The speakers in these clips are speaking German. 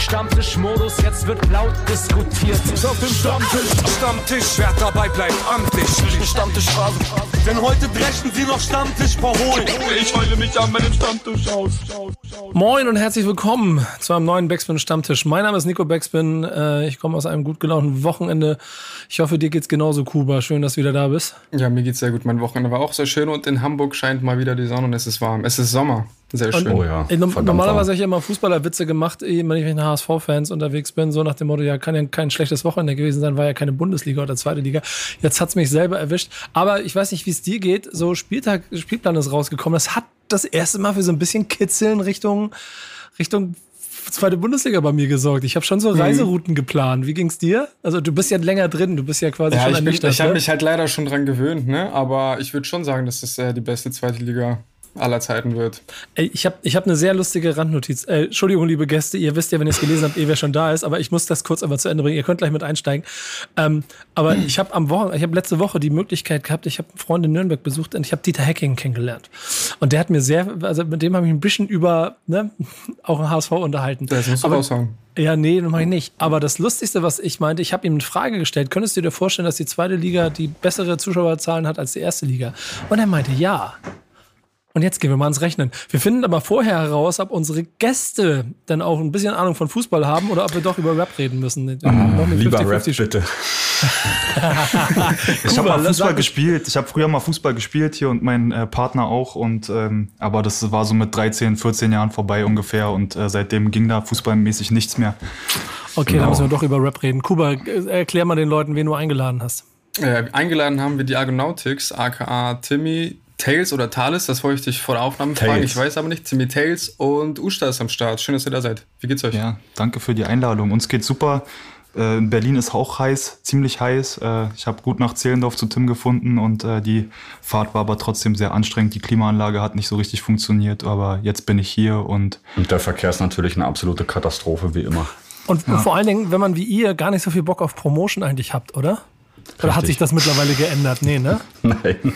Stammtischmodus, jetzt wird laut diskutiert. Auf dem Stammtisch, Stammtisch, wer dabei bleibt, amtlich. Stammtisch Phase. Denn heute brechen sie noch Stammtisch verholen. Ich heule mich an meinem Stammtisch aus. Moin und herzlich willkommen zu einem neuen Backspin Stammtisch. Mein Name ist Nico Backspin. Äh, ich komme aus einem gut gelaunten Wochenende. Ich hoffe, dir geht's genauso, Kuba. Schön, dass du wieder da bist. Ja, mir geht's sehr gut. Mein Wochenende war auch sehr schön und in Hamburg scheint mal wieder die Sonne und es ist warm. Es ist Sommer. Sehr schön. oh ja. Normalerweise habe ich immer Fußballerwitze gemacht, wenn ich mit HSV-Fans unterwegs bin, so nach dem Motto, ja, kann ja kein schlechtes Wochenende gewesen sein, war ja keine Bundesliga oder zweite Liga. Jetzt hat's mich selber erwischt. Aber ich weiß nicht, wie es dir geht. So Spieltag, Spielplan ist rausgekommen. Das hat das erste Mal für so ein bisschen Kitzeln Richtung, Richtung zweite Bundesliga bei mir gesorgt. Ich habe schon so mhm. Reiserouten mhm. geplant. Wie ging's dir? Also du bist ja länger drin, du bist ja quasi ja, schon ich, bin, ich habe ne? mich halt leider schon dran gewöhnt, ne? Aber ich würde schon sagen, dass das äh, die beste zweite Liga aller Zeiten wird. Ey, ich habe ich hab eine sehr lustige Randnotiz. Äh, Entschuldigung, liebe Gäste, ihr wisst ja, wenn ihr es gelesen habt, eh wer schon da ist, aber ich muss das kurz einmal zu Ende bringen. Ihr könnt gleich mit einsteigen. Ähm, aber ich habe am Wochen, ich habe letzte Woche die Möglichkeit gehabt, ich habe einen Freund in Nürnberg besucht und ich habe Dieter Hacking kennengelernt. Und der hat mir sehr, also mit dem habe ich ein bisschen über ne, auch ein HSV unterhalten. Das musst du aber, raushauen. Ja, nee, das mache ich nicht. Aber das Lustigste, was ich meinte, ich habe ihm eine Frage gestellt. Könntest du dir vorstellen, dass die zweite Liga die bessere Zuschauerzahlen hat als die erste Liga? Und er meinte, ja. Und jetzt gehen wir mal ans Rechnen. Wir finden aber vorher heraus, ob unsere Gäste dann auch ein bisschen Ahnung von Fußball haben oder ob wir doch über Rap reden müssen. Ah, lieber 50, Rap, 50 bitte. ich habe mal Fußball gespielt. Ich habe früher mal Fußball gespielt hier und mein äh, Partner auch. Und ähm, aber das war so mit 13, 14 Jahren vorbei ungefähr. Und äh, seitdem ging da fußballmäßig nichts mehr. Okay, genau. dann müssen wir doch über Rap reden. Kuba, erklär mal den Leuten, wen du eingeladen hast. Äh, eingeladen haben wir die Argonautics, aka Timmy, Tails oder Thales, das wollte ich dich vor der Aufnahme Tails. fragen. Ich weiß aber nicht. Timmy Tails und Usta ist am Start. Schön, dass ihr da seid. Wie geht's euch? Ja, danke für die Einladung. Uns geht's super. Äh, in Berlin ist auch heiß, ziemlich heiß. Äh, ich habe gut nach Zehlendorf zu Tim gefunden und äh, die Fahrt war aber trotzdem sehr anstrengend. Die Klimaanlage hat nicht so richtig funktioniert, aber jetzt bin ich hier und. Und der Verkehr ist natürlich eine absolute Katastrophe, wie immer. Und ja. vor allen Dingen, wenn man wie ihr gar nicht so viel Bock auf Promotion eigentlich habt, oder? Oder hat sich das mittlerweile geändert? Nee, ne? Nein.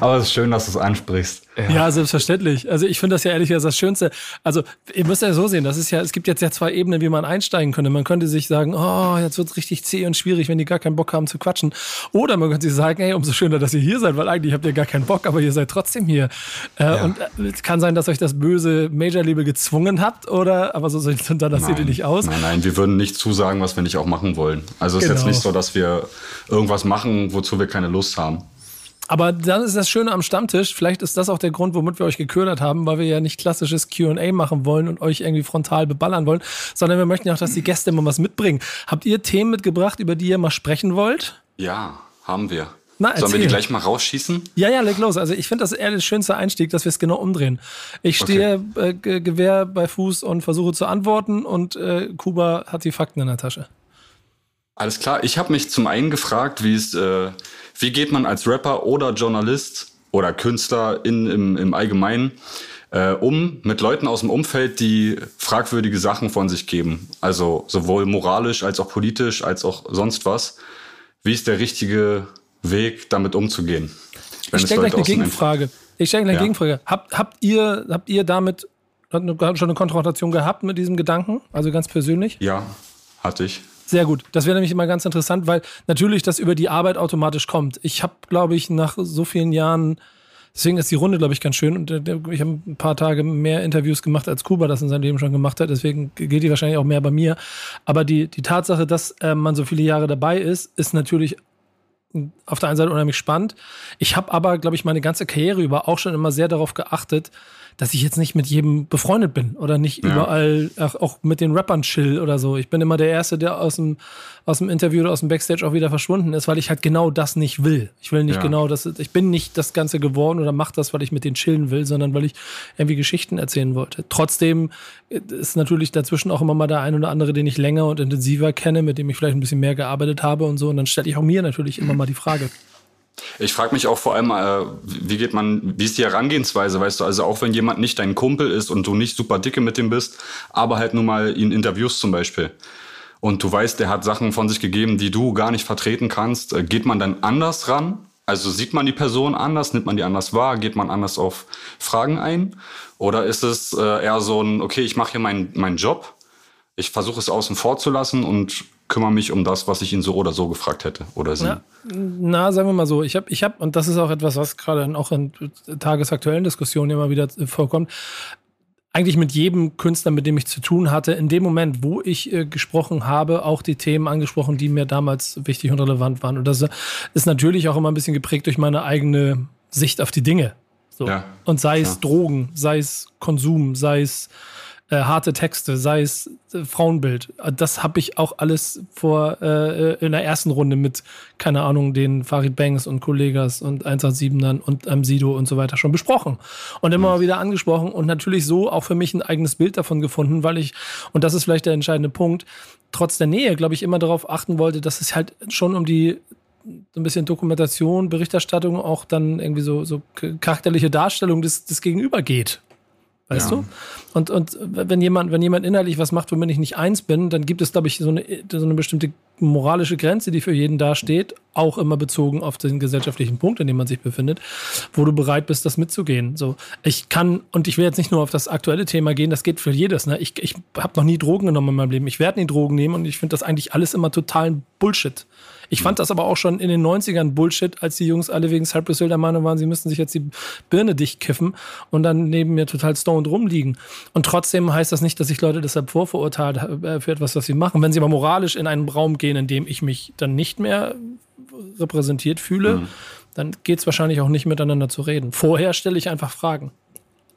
Aber es ist schön, dass du es ansprichst. Ja. ja, selbstverständlich. Also ich finde das ja ehrlich gesagt das Schönste. Also ihr müsst ja so sehen, das ist ja, es gibt jetzt ja zwei Ebenen, wie man einsteigen könnte. Man könnte sich sagen, oh, jetzt wird's richtig zäh und schwierig, wenn die gar keinen Bock haben zu quatschen. Oder man könnte sich sagen, hey, umso schöner, dass ihr hier seid, weil eigentlich habt ihr gar keinen Bock, aber ihr seid trotzdem hier. Äh, ja. Und äh, es kann sein, dass euch das böse Major-Liebe gezwungen habt, oder, aber so dann das sieht ihr nicht aus. Nein, nein, wir würden nicht zusagen, was wir nicht auch machen wollen. Also es genau. ist jetzt genau. nicht so, dass wir irgendwas machen, wozu wir keine Lust haben. Aber dann ist das Schöne am Stammtisch, vielleicht ist das auch der Grund, womit wir euch geködert haben, weil wir ja nicht klassisches QA machen wollen und euch irgendwie frontal beballern wollen, sondern wir möchten ja auch, dass die Gäste immer was mitbringen. Habt ihr Themen mitgebracht, über die ihr mal sprechen wollt? Ja, haben wir. Na, Sollen wir die gleich mal rausschießen? Ja, ja, leg los. Also ich finde das eher der schönste Einstieg, dass wir es genau umdrehen. Ich stehe okay. äh, Gewehr bei Fuß und versuche zu antworten und äh, Kuba hat die Fakten in der Tasche. Alles klar. Ich habe mich zum einen gefragt, wie es, äh, wie geht man als Rapper oder Journalist oder Künstler in, im, im Allgemeinen äh, um mit Leuten aus dem Umfeld, die fragwürdige Sachen von sich geben. Also sowohl moralisch als auch politisch als auch sonst was. Wie ist der richtige Weg, damit umzugehen? Ich stelle gleich eine Gegenfrage. Ich stelle gleich eine ja. Gegenfrage. Habt, habt, ihr, habt ihr damit schon eine Konfrontation gehabt mit diesem Gedanken? Also ganz persönlich? Ja, hatte ich. Sehr gut. Das wäre nämlich immer ganz interessant, weil natürlich das über die Arbeit automatisch kommt. Ich habe, glaube ich, nach so vielen Jahren, deswegen ist die Runde, glaube ich, ganz schön. Und äh, ich habe ein paar Tage mehr Interviews gemacht, als Kuba das in seinem Leben schon gemacht hat. Deswegen geht die wahrscheinlich auch mehr bei mir. Aber die, die Tatsache, dass äh, man so viele Jahre dabei ist, ist natürlich auf der einen Seite unheimlich spannend. Ich habe aber, glaube ich, meine ganze Karriere über auch schon immer sehr darauf geachtet, dass ich jetzt nicht mit jedem befreundet bin oder nicht ja. überall ach, auch mit den Rappern chill oder so. Ich bin immer der Erste, der aus dem, aus dem Interview oder aus dem Backstage auch wieder verschwunden ist, weil ich halt genau das nicht will. Ich will nicht ja. genau das, ich bin nicht das Ganze geworden oder mach das, weil ich mit denen chillen will, sondern weil ich irgendwie Geschichten erzählen wollte. Trotzdem ist natürlich dazwischen auch immer mal der ein oder andere, den ich länger und intensiver kenne, mit dem ich vielleicht ein bisschen mehr gearbeitet habe und so. Und dann stelle ich auch mir natürlich immer mal die Frage. Ich frage mich auch vor allem, äh, wie geht man, wie ist die Herangehensweise, weißt du, also auch wenn jemand nicht dein Kumpel ist und du nicht super dicke mit ihm bist, aber halt nur mal ihn interviewst zum Beispiel. Und du weißt, der hat Sachen von sich gegeben, die du gar nicht vertreten kannst. Äh, geht man dann anders ran? Also sieht man die Person anders, nimmt man die anders wahr, geht man anders auf Fragen ein? Oder ist es äh, eher so ein, okay, ich mache hier meinen mein Job Ich versuche es außen vor zu lassen und kümmere mich um das, was ich ihn so oder so gefragt hätte oder sie. Na, na sagen wir mal so, ich habe, ich habe, und das ist auch etwas, was gerade auch in tagesaktuellen Diskussionen immer wieder vorkommt, eigentlich mit jedem Künstler, mit dem ich zu tun hatte, in dem Moment, wo ich äh, gesprochen habe, auch die Themen angesprochen, die mir damals wichtig und relevant waren. Und das ist natürlich auch immer ein bisschen geprägt durch meine eigene Sicht auf die Dinge. So. Ja, und sei es Drogen, sei es Konsum, sei es äh, harte Texte, sei es äh, Frauenbild. Das habe ich auch alles vor äh, in der ersten Runde mit, keine Ahnung, den Farid Banks und Kollegas und 187ern und ähm, Sido und so weiter schon besprochen. Und immer mhm. mal wieder angesprochen und natürlich so auch für mich ein eigenes Bild davon gefunden, weil ich, und das ist vielleicht der entscheidende Punkt, trotz der Nähe, glaube ich, immer darauf achten wollte, dass es halt schon um die so ein bisschen Dokumentation, Berichterstattung, auch dann irgendwie so, so charakterliche Darstellung des, des Gegenüber geht. Weißt ja. du? Und, und wenn jemand, wenn jemand inhaltlich was macht, womit ich nicht eins bin, dann gibt es, glaube ich, so eine, so eine bestimmte moralische Grenze, die für jeden dasteht, auch immer bezogen auf den gesellschaftlichen Punkt, in dem man sich befindet, wo du bereit bist, das mitzugehen. So, ich kann, und ich will jetzt nicht nur auf das aktuelle Thema gehen, das geht für jedes. Ne? Ich, ich habe noch nie Drogen genommen in meinem Leben. Ich werde nie Drogen nehmen und ich finde das eigentlich alles immer totalen Bullshit. Ich fand das aber auch schon in den 90ern Bullshit, als die Jungs alle wegen Cypress Hill der Meinung waren, sie müssten sich jetzt die Birne dicht kiffen und dann neben mir total stoned rumliegen. Und trotzdem heißt das nicht, dass ich Leute deshalb vorverurteilt äh, für etwas, was sie machen. Wenn sie aber moralisch in einen Raum gehen, in dem ich mich dann nicht mehr repräsentiert fühle, mhm. dann geht es wahrscheinlich auch nicht miteinander zu reden. Vorher stelle ich einfach Fragen.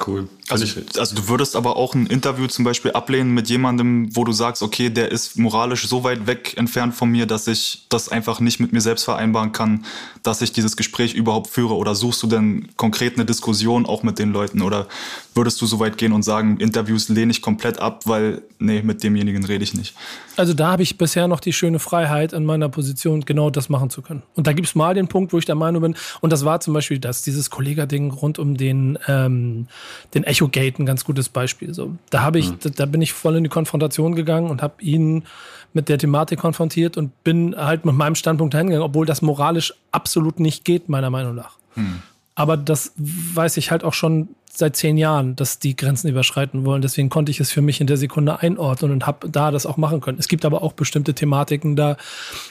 Cool. Also, also du würdest aber auch ein Interview zum Beispiel ablehnen mit jemandem, wo du sagst, okay, der ist moralisch so weit weg entfernt von mir, dass ich das einfach nicht mit mir selbst vereinbaren kann, dass ich dieses Gespräch überhaupt führe? Oder suchst du denn konkret eine Diskussion auch mit den Leuten? Oder würdest du so weit gehen und sagen, Interviews lehne ich komplett ab, weil, nee, mit demjenigen rede ich nicht? Also da habe ich bisher noch die schöne Freiheit in meiner Position, genau das machen zu können. Und da gibt es mal den Punkt, wo ich der Meinung bin, und das war zum Beispiel das, dieses Kollega-Ding rund um den, ähm, den Echo-Gate, ein ganz gutes Beispiel. So, da habe ich, mhm. da, da, bin ich voll in die Konfrontation gegangen und habe ihn mit der Thematik konfrontiert und bin halt mit meinem Standpunkt hingegangen, obwohl das moralisch absolut nicht geht, meiner Meinung nach. Mhm. Aber das weiß ich halt auch schon seit zehn Jahren, dass die Grenzen überschreiten wollen. Deswegen konnte ich es für mich in der Sekunde einordnen und habe da das auch machen können. Es gibt aber auch bestimmte Thematiken da.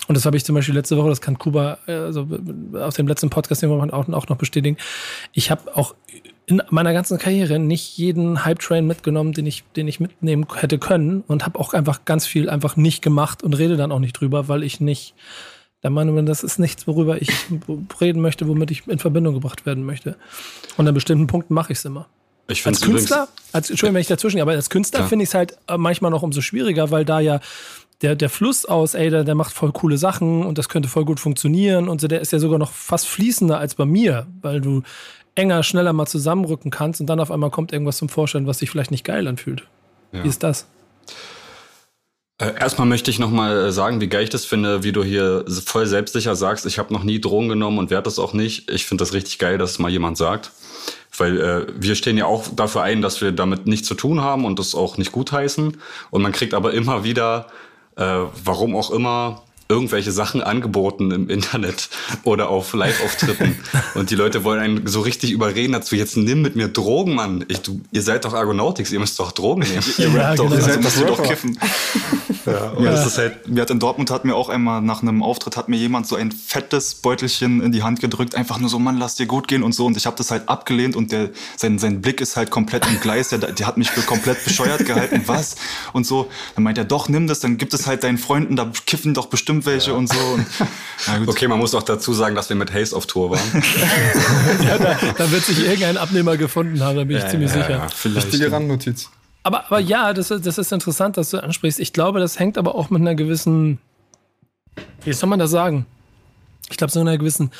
Und das habe ich zum Beispiel letzte Woche, das kann Kuba also aus dem letzten Podcast den wir auch, auch noch bestätigen. Ich habe auch in meiner ganzen Karriere nicht jeden Hype-Train mitgenommen, den ich, den ich mitnehmen hätte können und habe auch einfach ganz viel einfach nicht gemacht und rede dann auch nicht drüber, weil ich nicht der Meinung das ist nichts, worüber ich reden möchte, womit ich in Verbindung gebracht werden möchte. Und an bestimmten Punkten mache ich es immer. Ich als Künstler, als, Entschuldigung, wenn ich dazwischen, aber als Künstler ja. finde ich es halt äh, manchmal noch umso schwieriger, weil da ja der, der Fluss aus, ey, der, der macht voll coole Sachen und das könnte voll gut funktionieren und so, der ist ja sogar noch fast fließender als bei mir, weil du enger, schneller mal zusammenrücken kannst und dann auf einmal kommt irgendwas zum Vorschein, was sich vielleicht nicht geil anfühlt. Ja. Wie ist das? Äh, erstmal möchte ich nochmal äh, sagen, wie geil ich das finde, wie du hier voll selbstsicher sagst, ich habe noch nie Drogen genommen und werde das auch nicht. Ich finde das richtig geil, dass mal jemand sagt. Weil äh, wir stehen ja auch dafür ein, dass wir damit nichts zu tun haben und das auch nicht gutheißen. Und man kriegt aber immer wieder, äh, warum auch immer, irgendwelche Sachen angeboten im Internet oder auf Live-Auftritten. und die Leute wollen einen so richtig überreden dazu, jetzt nimm mit mir Drogen, Mann. Ich, du, ihr seid doch Argonautics, ihr müsst doch Drogen nehmen. ihr ja, rappt doch, genau. ihr seid also doch kiffen. ja, ja. Das ist halt, mir hat in Dortmund hat mir auch einmal nach einem Auftritt hat mir jemand so ein fettes Beutelchen in die Hand gedrückt, einfach nur so, Mann, lass dir gut gehen und so. Und ich habe das halt abgelehnt und der, sein, sein Blick ist halt komplett im Gleis. Der, der hat mich für komplett bescheuert gehalten. Was? Und so. Dann meint er, doch, nimm das, dann gibt es halt deinen Freunden, da kiffen doch bestimmt bestimmt welche ja. und so. Und, okay, man muss auch dazu sagen, dass wir mit Haze auf Tour waren. ja, da, da, wird sich irgendein Abnehmer gefunden haben, da bin ich ziemlich sicher. Ja, vielleicht. Wichtige Randnotiz. Aber, aber ja, das, das ist interessant, dass du ansprichst. Ich glaube, das hängt aber auch mit einer gewissen, wie soll man das sagen? Ich glaube, so einer gewissen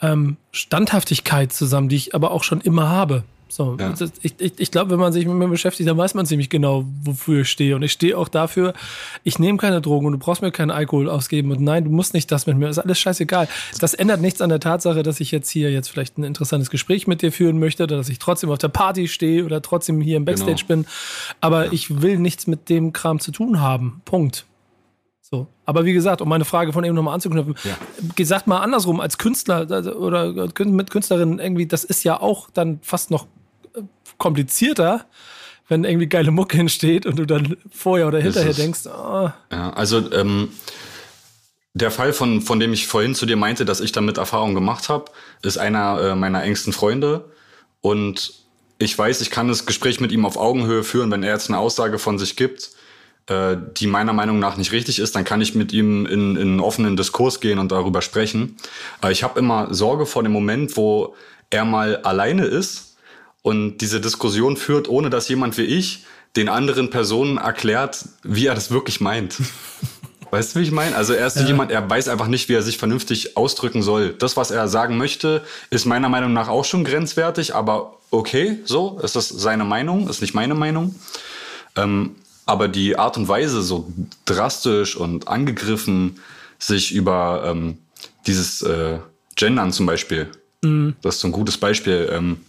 ähm, Standhaftigkeit zusammen, die ich aber auch schon immer habe. So, ja. ich, ich, ich glaube, wenn man sich mit mir beschäftigt, dann weiß man ziemlich genau, wofür ich stehe. Und ich stehe auch dafür, ich nehme keine Drogen und du brauchst mir keinen Alkohol ausgeben. Und nein, du musst nicht das mit mir. Das ist alles scheißegal. Das ändert nichts an der Tatsache, dass ich jetzt hier jetzt vielleicht ein interessantes Gespräch mit dir führen möchte oder dass ich trotzdem auf der Party stehe oder trotzdem hier im Backstage genau. bin. Aber ja. ich will nichts mit dem Kram zu tun haben. Punkt. So. Aber wie gesagt, um meine Frage von eben nochmal anzuknüpfen, ja. gesagt mal andersrum, als Künstler oder mit Künstlerin irgendwie, das ist ja auch dann fast noch komplizierter, wenn irgendwie geile Mucke entsteht und du dann vorher oder hinterher denkst, oh. Ja, also ähm, der Fall, von, von dem ich vorhin zu dir meinte, dass ich damit Erfahrung gemacht habe, ist einer äh, meiner engsten Freunde. Und ich weiß, ich kann das Gespräch mit ihm auf Augenhöhe führen, wenn er jetzt eine Aussage von sich gibt, äh, die meiner Meinung nach nicht richtig ist, dann kann ich mit ihm in, in einen offenen Diskurs gehen und darüber sprechen. Aber ich habe immer Sorge vor dem Moment, wo er mal alleine ist und diese Diskussion führt, ohne dass jemand wie ich den anderen Personen erklärt, wie er das wirklich meint. Weißt du, wie ich meine? Also er ist ja. jemand, er weiß einfach nicht, wie er sich vernünftig ausdrücken soll. Das, was er sagen möchte, ist meiner Meinung nach auch schon grenzwertig, aber okay, so, es ist seine Meinung, ist nicht meine Meinung. Ähm, aber die Art und Weise, so drastisch und angegriffen sich über ähm, dieses äh, Gendern zum Beispiel, mhm. das ist so ein gutes Beispiel. Ähm,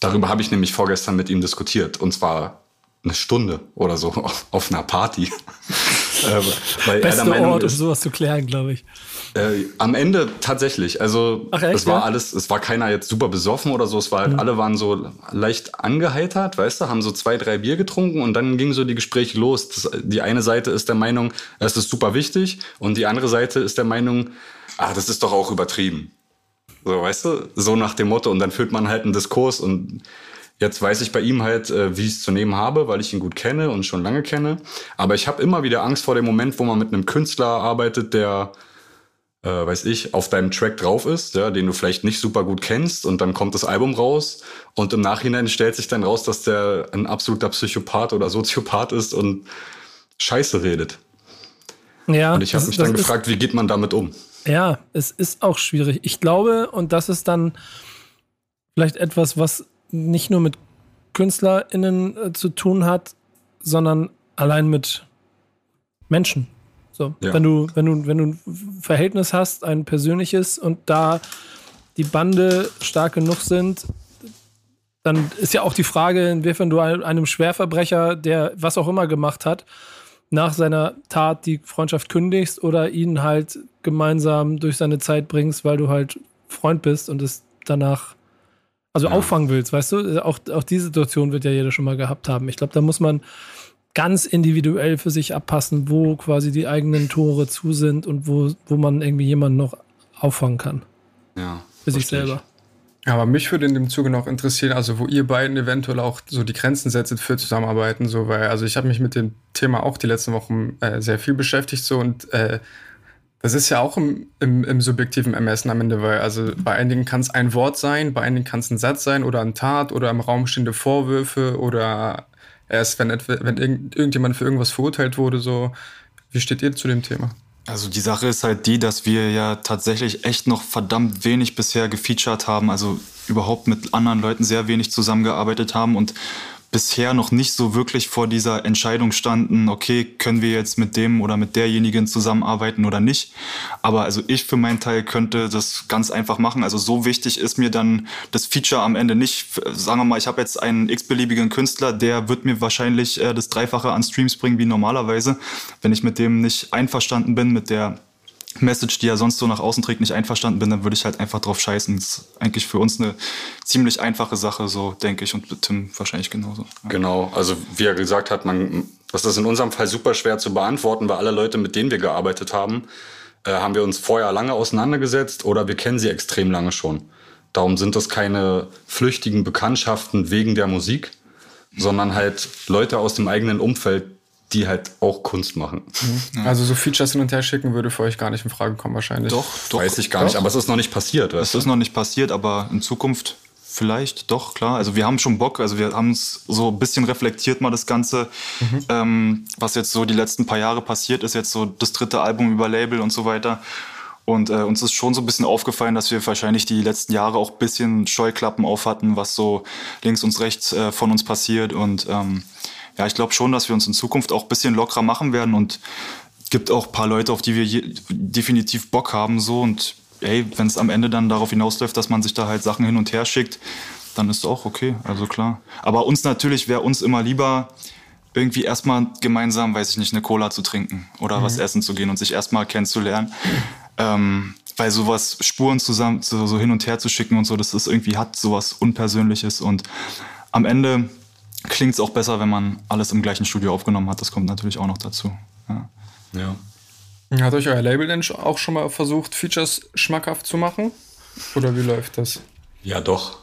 darüber habe ich nämlich vorgestern mit ihm diskutiert. Und zwar eine Stunde oder so auf einer Party. äh, weil Beste er der Meinung Ort, ist, um sowas zu klären, glaube ich. Äh, am Ende tatsächlich. Also Ach, echt, es war ja? alles, es war keiner jetzt super besoffen oder so. Es war halt, mhm. alle waren so leicht angeheitert, weißt du, haben so zwei, drei Bier getrunken und dann gingen so die Gespräche los. Das, die eine Seite ist der Meinung, es ist super wichtig und die andere Seite ist der Meinung, ah, das ist doch auch übertrieben. So, weißt du, so nach dem Motto. Und dann führt man halt einen Diskurs und Jetzt weiß ich bei ihm halt, äh, wie ich es zu nehmen habe, weil ich ihn gut kenne und schon lange kenne. Aber ich habe immer wieder Angst vor dem Moment, wo man mit einem Künstler arbeitet, der, äh, weiß ich, auf deinem Track drauf ist, ja, den du vielleicht nicht super gut kennst und dann kommt das Album raus und im Nachhinein stellt sich dann raus, dass der ein absoluter Psychopath oder Soziopath ist und Scheiße redet. Ja. Und ich habe mich dann gefragt, wie geht man damit um? Ja, es ist auch schwierig. Ich glaube, und das ist dann vielleicht etwas, was nicht nur mit KünstlerInnen äh, zu tun hat, sondern allein mit Menschen. So, ja. wenn du, wenn du, wenn du ein Verhältnis hast, ein persönliches und da die Bande stark genug sind, dann ist ja auch die Frage, inwiefern du einem Schwerverbrecher, der was auch immer gemacht hat, nach seiner Tat die Freundschaft kündigst oder ihn halt gemeinsam durch seine Zeit bringst, weil du halt Freund bist und es danach also ja. auffangen willst, weißt du? Auch, auch die Situation wird ja jeder schon mal gehabt haben. Ich glaube, da muss man ganz individuell für sich abpassen, wo quasi die eigenen Tore zu sind und wo, wo man irgendwie jemanden noch auffangen kann. Ja. Für sich selber. Aber mich würde in dem Zuge noch interessieren, also wo ihr beiden eventuell auch so die Grenzen setzt für Zusammenarbeiten, so weil, also ich habe mich mit dem Thema auch die letzten Wochen äh, sehr viel beschäftigt so und äh, das ist ja auch im, im, im subjektiven Ermessen am Ende, weil also bei einigen kann es ein Wort sein, bei einigen kann es ein Satz sein oder ein Tat oder im Raum stehende Vorwürfe oder erst wenn, wenn irgend, irgendjemand für irgendwas verurteilt wurde, so. Wie steht ihr zu dem Thema? Also die Sache ist halt die, dass wir ja tatsächlich echt noch verdammt wenig bisher gefeatured haben, also überhaupt mit anderen Leuten sehr wenig zusammengearbeitet haben und bisher noch nicht so wirklich vor dieser Entscheidung standen, okay, können wir jetzt mit dem oder mit derjenigen zusammenarbeiten oder nicht. Aber also ich für meinen Teil könnte das ganz einfach machen. Also so wichtig ist mir dann das Feature am Ende nicht. Sagen wir mal, ich habe jetzt einen x-beliebigen Künstler, der wird mir wahrscheinlich äh, das Dreifache an Streams bringen wie normalerweise. Wenn ich mit dem nicht einverstanden bin, mit der Message, die er sonst so nach außen trägt, nicht einverstanden bin, dann würde ich halt einfach drauf scheißen. Das ist eigentlich für uns eine ziemlich einfache Sache, so denke ich, und mit Tim wahrscheinlich genauso. Genau, also wie er gesagt hat, man, das ist in unserem Fall super schwer zu beantworten, weil alle Leute, mit denen wir gearbeitet haben, äh, haben wir uns vorher lange auseinandergesetzt oder wir kennen sie extrem lange schon. Darum sind das keine flüchtigen Bekanntschaften wegen der Musik, sondern halt Leute aus dem eigenen Umfeld, die halt auch Kunst machen. Mhm. Also so Features hin und her schicken würde für euch gar nicht in Frage kommen wahrscheinlich. Doch, doch. Weiß ich gar doch. nicht, aber es ist noch nicht passiert. Es ist noch nicht passiert, aber in Zukunft vielleicht doch, klar. Also wir haben schon Bock, also wir haben es so ein bisschen reflektiert mal das Ganze, mhm. ähm, was jetzt so die letzten paar Jahre passiert ist, jetzt so das dritte Album über Label und so weiter. Und äh, uns ist schon so ein bisschen aufgefallen, dass wir wahrscheinlich die letzten Jahre auch ein bisschen Scheuklappen auf hatten, was so links und rechts äh, von uns passiert. Und ähm, ja, ich glaube schon, dass wir uns in Zukunft auch ein bisschen lockerer machen werden und gibt auch ein paar Leute, auf die wir definitiv Bock haben so und ey, wenn es am Ende dann darauf hinausläuft, dass man sich da halt Sachen hin und her schickt, dann ist es auch okay, also klar. Aber uns natürlich wäre uns immer lieber irgendwie erstmal gemeinsam, weiß ich nicht, eine Cola zu trinken oder mhm. was essen zu gehen und sich erstmal kennenzulernen. Ähm, weil sowas Spuren zusammen so, so hin und her zu schicken und so, das ist irgendwie hat sowas Unpersönliches und am Ende klingt es auch besser, wenn man alles im gleichen Studio aufgenommen hat. Das kommt natürlich auch noch dazu. Ja. ja. Hat euch euer Label denn auch schon mal versucht, Features schmackhaft zu machen? Oder wie läuft das? Ja, doch.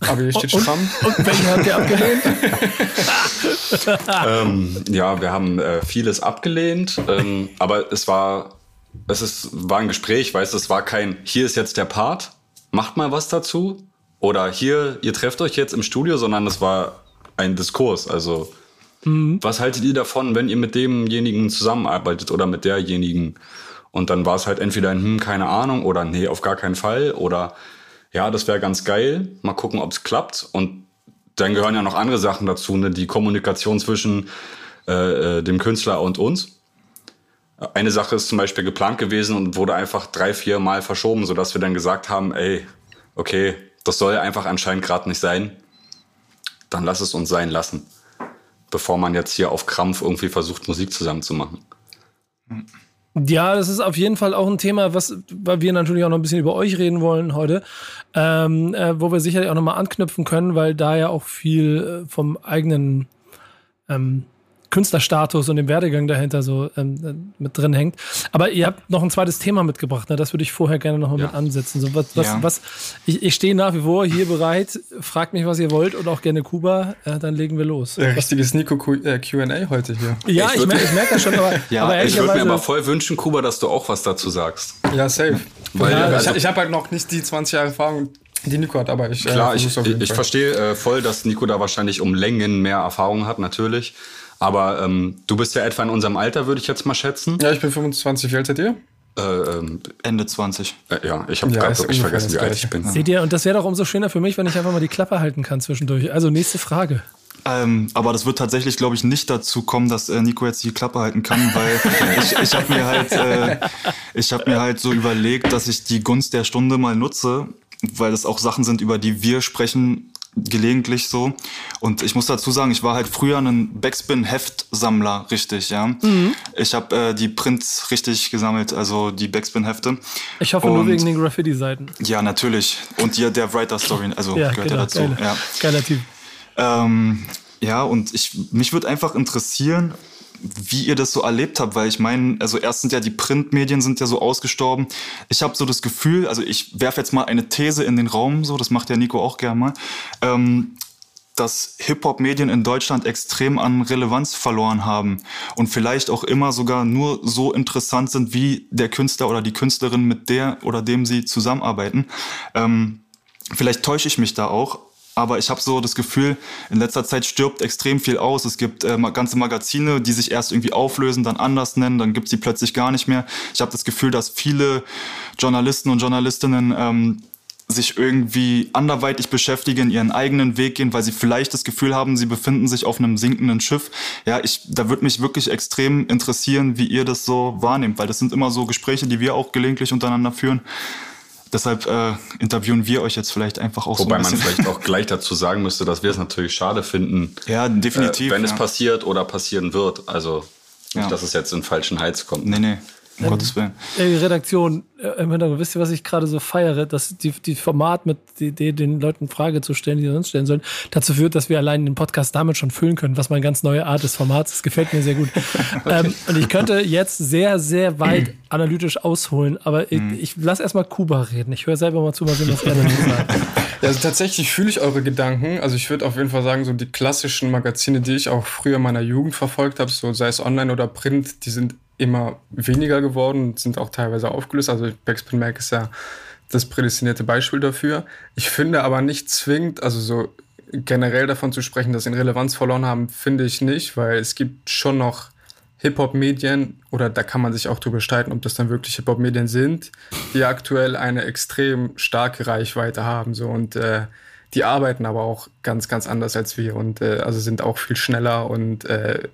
Aber hier steht und, stramm. Und welchen habt ihr abgelehnt? ähm, ja, wir haben äh, vieles abgelehnt, ähm, aber es war, es ist, war ein Gespräch, weißt du, es war kein, hier ist jetzt der Part, macht mal was dazu. Oder hier, ihr trefft euch jetzt im Studio, sondern es war ein Diskurs. Also, mhm. was haltet ihr davon, wenn ihr mit demjenigen zusammenarbeitet oder mit derjenigen? Und dann war es halt entweder ein, hm, keine Ahnung, oder nee, auf gar keinen Fall, oder ja, das wäre ganz geil. Mal gucken, ob es klappt. Und dann gehören ja noch andere Sachen dazu, ne? die Kommunikation zwischen äh, äh, dem Künstler und uns. Eine Sache ist zum Beispiel geplant gewesen und wurde einfach drei, vier Mal verschoben, sodass wir dann gesagt haben, ey, okay, das soll einfach anscheinend gerade nicht sein. Dann lass es uns sein lassen. Bevor man jetzt hier auf Krampf irgendwie versucht, Musik zusammen zu machen. Ja, das ist auf jeden Fall auch ein Thema, was, weil wir natürlich auch noch ein bisschen über euch reden wollen heute, ähm, äh, wo wir sicherlich auch nochmal anknüpfen können, weil da ja auch viel äh, vom eigenen ähm, Künstlerstatus und dem Werdegang dahinter so ähm, mit drin hängt. Aber ihr habt noch ein zweites Thema mitgebracht, ne? das würde ich vorher gerne nochmal ja. mit ansetzen. So, was, was, ja. was, ich, ich stehe nach wie vor hier bereit, fragt mich, was ihr wollt und auch gerne Kuba, äh, dann legen wir los. Ja, richtiges Nico QA heute hier. Ja, ich, ich merke merk das schon, aber, ja, aber ich würde mir aber voll wünschen, Kuba, dass du auch was dazu sagst. Ja, safe. Weil, ja, also, ich, ich habe halt noch nicht die 20 Jahre Erfahrung, die Nico hat, aber ich. Äh, Klar, äh, ich, ich verstehe äh, voll, dass Nico da wahrscheinlich um Längen mehr Erfahrung hat, natürlich. Aber ähm, du bist ja etwa in unserem Alter, würde ich jetzt mal schätzen. Ja, ich bin 25. Wie alt seid ihr? Äh, ähm, Ende 20. Äh, ja, ich habe ja, gerade wirklich vergessen, wie alt ich bin. Seht ihr, und das wäre doch umso schöner für mich, wenn ich einfach mal die Klappe halten kann zwischendurch. Also nächste Frage. Ähm, aber das wird tatsächlich, glaube ich, nicht dazu kommen, dass äh, Nico jetzt die Klappe halten kann, weil ich, ich habe mir halt, äh, ich habe mir halt so überlegt, dass ich die Gunst der Stunde mal nutze, weil das auch Sachen sind, über die wir sprechen gelegentlich so. Und ich muss dazu sagen, ich war halt früher ein Backspin-Heftsammler, richtig, ja. Mhm. Ich habe äh, die Prints richtig gesammelt, also die Backspin-Hefte. Ich hoffe Und, nur wegen den Graffiti-Seiten. Ja, natürlich. Und die, der Writer-Story, also ja, gehört genau, ja dazu. Geile, ja. Geiler Typ. Ähm, ja, und ich, mich würde einfach interessieren, wie ihr das so erlebt habt, weil ich meine, also erst sind ja die Printmedien sind ja so ausgestorben. Ich habe so das Gefühl, also ich werfe jetzt mal eine These in den Raum, so das macht ja Nico auch gerne mal, ähm, dass Hip-Hop-Medien in Deutschland extrem an Relevanz verloren haben und vielleicht auch immer sogar nur so interessant sind wie der Künstler oder die Künstlerin, mit der oder dem sie zusammenarbeiten. Ähm, vielleicht täusche ich mich da auch, aber ich habe so das Gefühl, in letzter Zeit stirbt extrem viel aus. Es gibt äh, ganze Magazine, die sich erst irgendwie auflösen, dann anders nennen, dann gibt es sie plötzlich gar nicht mehr. Ich habe das Gefühl, dass viele Journalisten und Journalistinnen ähm, sich irgendwie anderweitig beschäftigen, ihren eigenen Weg gehen, weil sie vielleicht das Gefühl haben, sie befinden sich auf einem sinkenden Schiff. Ja, ich, da würde mich wirklich extrem interessieren, wie ihr das so wahrnehmt, weil das sind immer so Gespräche, die wir auch gelegentlich untereinander führen. Deshalb äh, interviewen wir euch jetzt vielleicht einfach auch Wobei so ein man vielleicht auch gleich dazu sagen müsste, dass wir es natürlich schade finden. Ja, definitiv. Äh, wenn ja. es passiert oder passieren wird. Also nicht, ja. dass es jetzt in falschen Heiz kommt. Nee, nee. Um ähm, Gottes Willen. Die Redaktion äh, im Hintergrund, wisst ihr, was ich gerade so feiere? Dass die, die Format mit die Idee, den Leuten Frage zu stellen, die sie sonst stellen sollen, dazu führt, dass wir allein den Podcast damit schon füllen können, was meine ganz neue Art des Formats ist. Gefällt mir sehr gut. ähm, und ich könnte jetzt sehr, sehr weit analytisch ausholen, aber ich, mhm. ich lasse erstmal Kuba reden. Ich höre selber mal zu, mal sehen, was er dazu sagt. Ja, also tatsächlich fühle ich eure Gedanken. Also ich würde auf jeden Fall sagen, so die klassischen Magazine, die ich auch früher in meiner Jugend verfolgt habe, so sei es online oder print, die sind immer weniger geworden sind auch teilweise aufgelöst. Also Backspin Mac ist ja das prädestinierte Beispiel dafür. Ich finde aber nicht zwingend, also so generell davon zu sprechen, dass sie in Relevanz verloren haben, finde ich nicht, weil es gibt schon noch Hip-Hop-Medien oder da kann man sich auch drüber streiten, ob das dann wirklich Hip-Hop-Medien sind, die aktuell eine extrem starke Reichweite haben so und äh, die arbeiten aber auch ganz, ganz anders als wir und äh, also sind auch viel schneller und äh,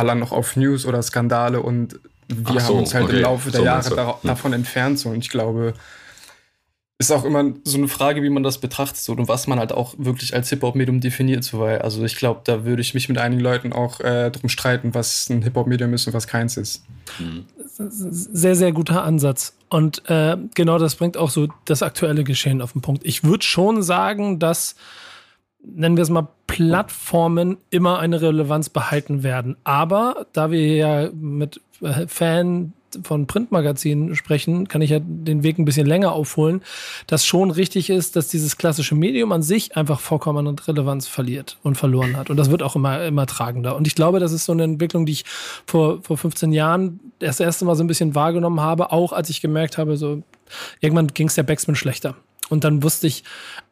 ballern noch auf News oder Skandale und wir so, haben uns halt okay. im Laufe der so Jahre da, hm. davon entfernt. So. Und ich glaube, ist auch immer so eine Frage, wie man das betrachtet so, und was man halt auch wirklich als Hip-Hop-Medium definiert. So, weil, also ich glaube, da würde ich mich mit einigen Leuten auch äh, drum streiten, was ein Hip-Hop-Medium ist und was keins ist. Mhm. Sehr, sehr guter Ansatz. Und äh, genau das bringt auch so das aktuelle Geschehen auf den Punkt. Ich würde schon sagen, dass nennen wir es mal, Plattformen immer eine Relevanz behalten werden. Aber da wir ja mit äh, Fan von Printmagazinen sprechen, kann ich ja den Weg ein bisschen länger aufholen, dass schon richtig ist, dass dieses klassische Medium an sich einfach vollkommen an Relevanz verliert und verloren hat. Und das wird auch immer, immer tragender. Und ich glaube, das ist so eine Entwicklung, die ich vor, vor 15 Jahren das erste Mal so ein bisschen wahrgenommen habe, auch als ich gemerkt habe, so irgendwann ging es der Backspin schlechter. Und dann wusste ich,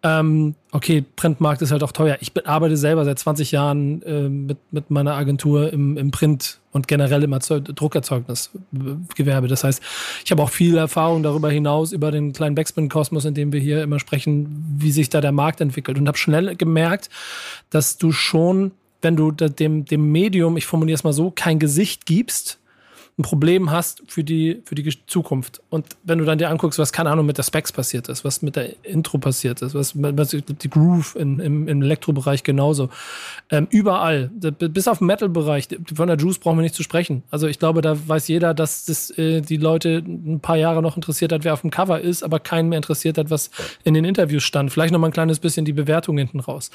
ähm, okay, Printmarkt ist halt auch teuer. Ich arbeite selber seit 20 Jahren äh, mit, mit meiner Agentur im, im Print und generell im Erzeug Druckerzeugnisgewerbe. Das heißt, ich habe auch viel Erfahrung darüber hinaus, über den kleinen Backspin-Kosmos, in dem wir hier immer sprechen, wie sich da der Markt entwickelt. Und habe schnell gemerkt, dass du schon, wenn du dem, dem Medium, ich formuliere es mal so, kein Gesicht gibst, ein Problem hast für die, für die Zukunft. Und wenn du dann dir anguckst, was, keine Ahnung, mit der Specs passiert ist, was mit der Intro passiert ist, was, was die Groove in, im, im Elektrobereich genauso. Ähm, überall, bis auf den Metal-Bereich, von der Juice brauchen wir nicht zu sprechen. Also ich glaube, da weiß jeder, dass das äh, die Leute ein paar Jahre noch interessiert hat, wer auf dem Cover ist, aber keinen mehr interessiert hat, was in den Interviews stand. Vielleicht noch mal ein kleines bisschen die Bewertung hinten raus.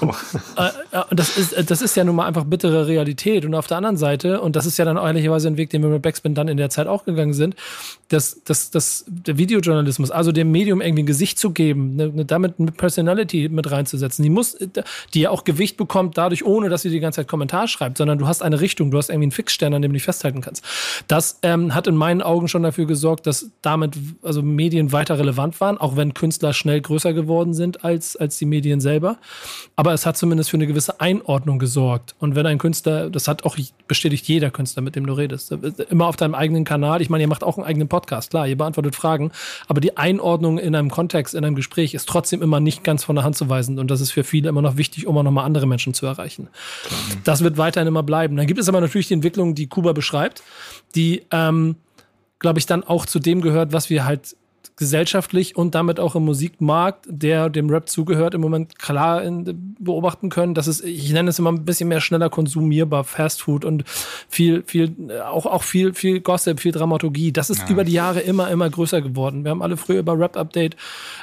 Genau. Und, äh, äh, das, ist, das ist ja nun mal einfach bittere Realität. Und auf der anderen Seite, und das ist ja dann ehrlicherweise ein Weg, den wir mit Backspin dann in der Zeit auch gegangen sind, dass, dass, dass der Videojournalismus, also dem Medium irgendwie ein Gesicht zu geben, ne, damit eine Personality mit reinzusetzen, die muss, die ja auch Gewicht bekommt dadurch, ohne dass sie die ganze Zeit Kommentar schreibt, sondern du hast eine Richtung, du hast irgendwie einen Fixstern, an dem du dich festhalten kannst. Das ähm, hat in meinen Augen schon dafür gesorgt, dass damit also Medien weiter relevant waren, auch wenn Künstler schnell größer geworden sind als, als die Medien selber. Aber es hat zumindest für eine gewisse Einordnung gesorgt. Und wenn ein Künstler, das hat auch bestätigt jeder Künstler, mit dem du redest, immer auf deinem eigenen Kanal. Ich meine, ihr macht auch einen eigenen Podcast, klar, ihr beantwortet Fragen, aber die Einordnung in einem Kontext, in einem Gespräch ist trotzdem immer nicht ganz von der Hand zu weisen und das ist für viele immer noch wichtig, um auch nochmal andere Menschen zu erreichen. Das wird weiterhin immer bleiben. Dann gibt es aber natürlich die Entwicklung, die Kuba beschreibt, die, ähm, glaube ich, dann auch zu dem gehört, was wir halt gesellschaftlich und damit auch im Musikmarkt, der dem Rap zugehört, im Moment klar in, beobachten können. Das ist, ich nenne es immer ein bisschen mehr schneller konsumierbar, Fast Food und viel, viel, auch, auch viel, viel Gossip, viel Dramaturgie. Das ist ja. über die Jahre immer, immer größer geworden. Wir haben alle früher über Rap Update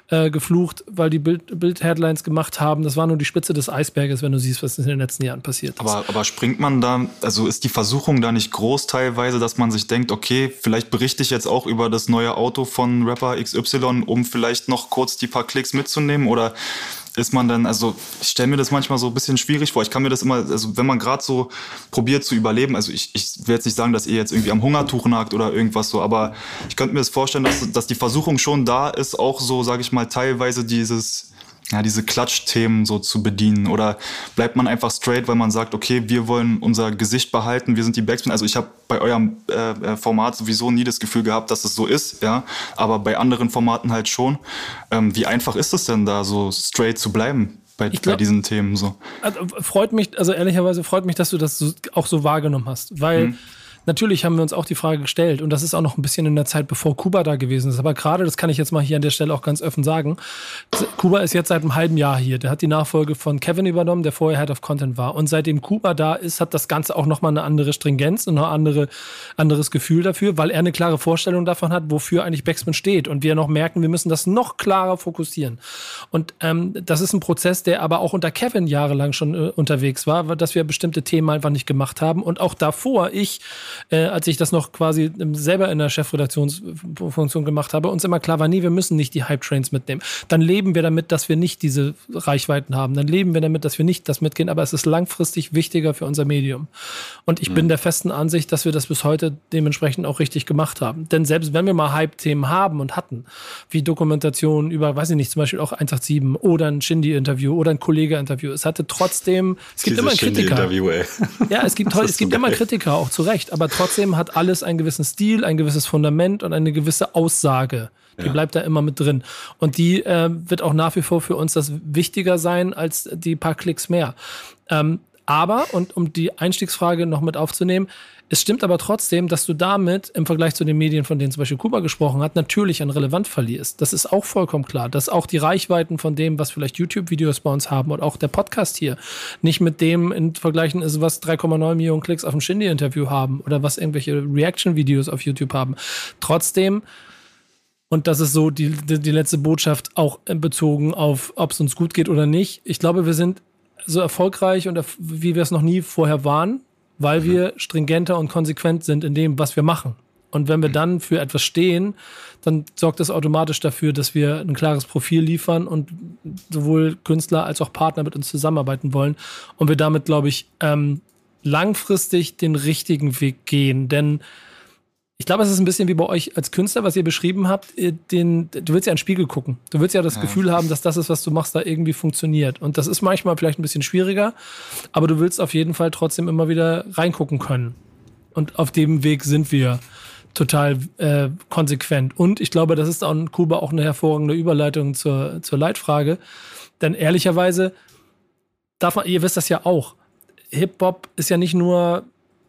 äh, geflucht, weil die Bild-Headlines Bild gemacht haben. Das war nur die Spitze des Eisberges, wenn du siehst, was in den letzten Jahren passiert ist. Aber, aber springt man da, also ist die Versuchung da nicht groß teilweise, dass man sich denkt, okay, vielleicht berichte ich jetzt auch über das neue Auto von Rapper XY, um vielleicht noch kurz die paar Klicks mitzunehmen? Oder ist man dann, also ich stelle mir das manchmal so ein bisschen schwierig vor. Ich kann mir das immer, also wenn man gerade so probiert zu überleben, also ich, ich will jetzt nicht sagen, dass ihr jetzt irgendwie am Hungertuch nagt oder irgendwas so, aber ich könnte mir das vorstellen, dass, dass die Versuchung schon da ist, auch so, sage ich mal, teilweise dieses ja, diese Klatschthemen so zu bedienen? Oder bleibt man einfach straight, weil man sagt, okay, wir wollen unser Gesicht behalten, wir sind die Backspin. Also ich habe bei eurem äh, äh, Format sowieso nie das Gefühl gehabt, dass es so ist, ja, aber bei anderen Formaten halt schon. Ähm, wie einfach ist es denn da, so straight zu bleiben? Bei, glaub, bei diesen Themen so. Also freut mich, also ehrlicherweise freut mich, dass du das so, auch so wahrgenommen hast, weil hm natürlich haben wir uns auch die Frage gestellt, und das ist auch noch ein bisschen in der Zeit, bevor Kuba da gewesen ist. Aber gerade, das kann ich jetzt mal hier an der Stelle auch ganz offen sagen, Kuba ist jetzt seit einem halben Jahr hier. Der hat die Nachfolge von Kevin übernommen, der vorher Head of Content war. Und seitdem Kuba da ist, hat das Ganze auch nochmal eine andere Stringenz und ein andere, anderes Gefühl dafür, weil er eine klare Vorstellung davon hat, wofür eigentlich Backspin steht. Und wir noch merken, wir müssen das noch klarer fokussieren. Und ähm, das ist ein Prozess, der aber auch unter Kevin jahrelang schon äh, unterwegs war, dass wir bestimmte Themen einfach nicht gemacht haben. Und auch davor, ich äh, als ich das noch quasi selber in der Chefredaktionsfunktion gemacht habe, uns immer klar war, nee, wir müssen nicht die Hype-Trains mitnehmen. Dann leben wir damit, dass wir nicht diese Reichweiten haben. Dann leben wir damit, dass wir nicht das mitgehen, aber es ist langfristig wichtiger für unser Medium. Und ich mhm. bin der festen Ansicht, dass wir das bis heute dementsprechend auch richtig gemacht haben. Denn selbst wenn wir mal Hype-Themen haben und hatten, wie Dokumentationen über, weiß ich nicht, zum Beispiel auch 187 oder ein Shindy-Interview oder ein Kollege-Interview, es hatte trotzdem, es gibt Diese immer Kritiker. Ja, es gibt, es gibt immer Kritiker, auch zu Recht, aber trotzdem hat alles einen gewissen Stil, ein gewisses Fundament und eine gewisse Aussage. Die ja. bleibt da immer mit drin. Und die äh, wird auch nach wie vor für uns das wichtiger sein als die paar Klicks mehr. Ähm, aber, und um die Einstiegsfrage noch mit aufzunehmen, es stimmt aber trotzdem, dass du damit im Vergleich zu den Medien, von denen zum Beispiel Kuba gesprochen hat, natürlich an Relevanz verlierst. Das ist auch vollkommen klar, dass auch die Reichweiten von dem, was vielleicht YouTube-Videos bei uns haben und auch der Podcast hier, nicht mit dem in Vergleichen ist, was 3,9 Millionen Klicks auf dem Shindy-Interview haben oder was irgendwelche Reaction-Videos auf YouTube haben. Trotzdem Und das ist so die, die, die letzte Botschaft auch bezogen auf, ob es uns gut geht oder nicht. Ich glaube, wir sind so erfolgreich und wie wir es noch nie vorher waren, weil mhm. wir stringenter und konsequent sind in dem, was wir machen. Und wenn wir mhm. dann für etwas stehen, dann sorgt das automatisch dafür, dass wir ein klares Profil liefern und sowohl Künstler als auch Partner mit uns zusammenarbeiten wollen. Und wir damit, glaube ich, ähm, langfristig den richtigen Weg gehen. Denn ich glaube, es ist ein bisschen wie bei euch als Künstler, was ihr beschrieben habt. Äh, den, du willst ja in den Spiegel gucken. Du willst ja das ja. Gefühl haben, dass das ist, was du machst, da irgendwie funktioniert. Und das ist manchmal vielleicht ein bisschen schwieriger, aber du willst auf jeden Fall trotzdem immer wieder reingucken können. Und auf dem Weg sind wir total äh, konsequent. Und ich glaube, das ist auch in Kuba auch eine hervorragende Überleitung zur, zur Leitfrage. Denn ehrlicherweise darf man, ihr wisst das ja auch, Hip-Hop ist ja nicht nur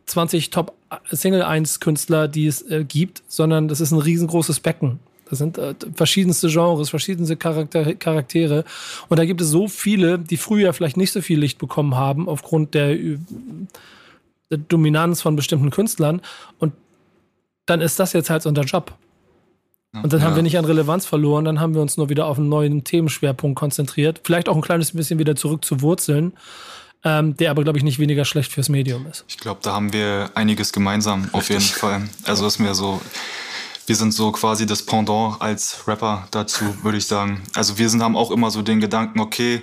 20 Top Single 1 Künstler, die es äh, gibt, sondern das ist ein riesengroßes Becken. Das sind äh, verschiedenste Genres, verschiedenste Charakter Charaktere. Und da gibt es so viele, die früher vielleicht nicht so viel Licht bekommen haben aufgrund der, äh, der Dominanz von bestimmten Künstlern. Und dann ist das jetzt halt unser Job. Und dann ja. haben wir nicht an Relevanz verloren, dann haben wir uns nur wieder auf einen neuen Themenschwerpunkt konzentriert. Vielleicht auch ein kleines bisschen wieder zurück zu Wurzeln ähm, der aber, glaube ich, nicht weniger schlecht fürs Medium ist. Ich glaube, da haben wir einiges gemeinsam, auf jeden Fall. Also ist mir so, wir sind so quasi das Pendant als Rapper dazu, würde ich sagen. Also wir sind, haben auch immer so den Gedanken, okay,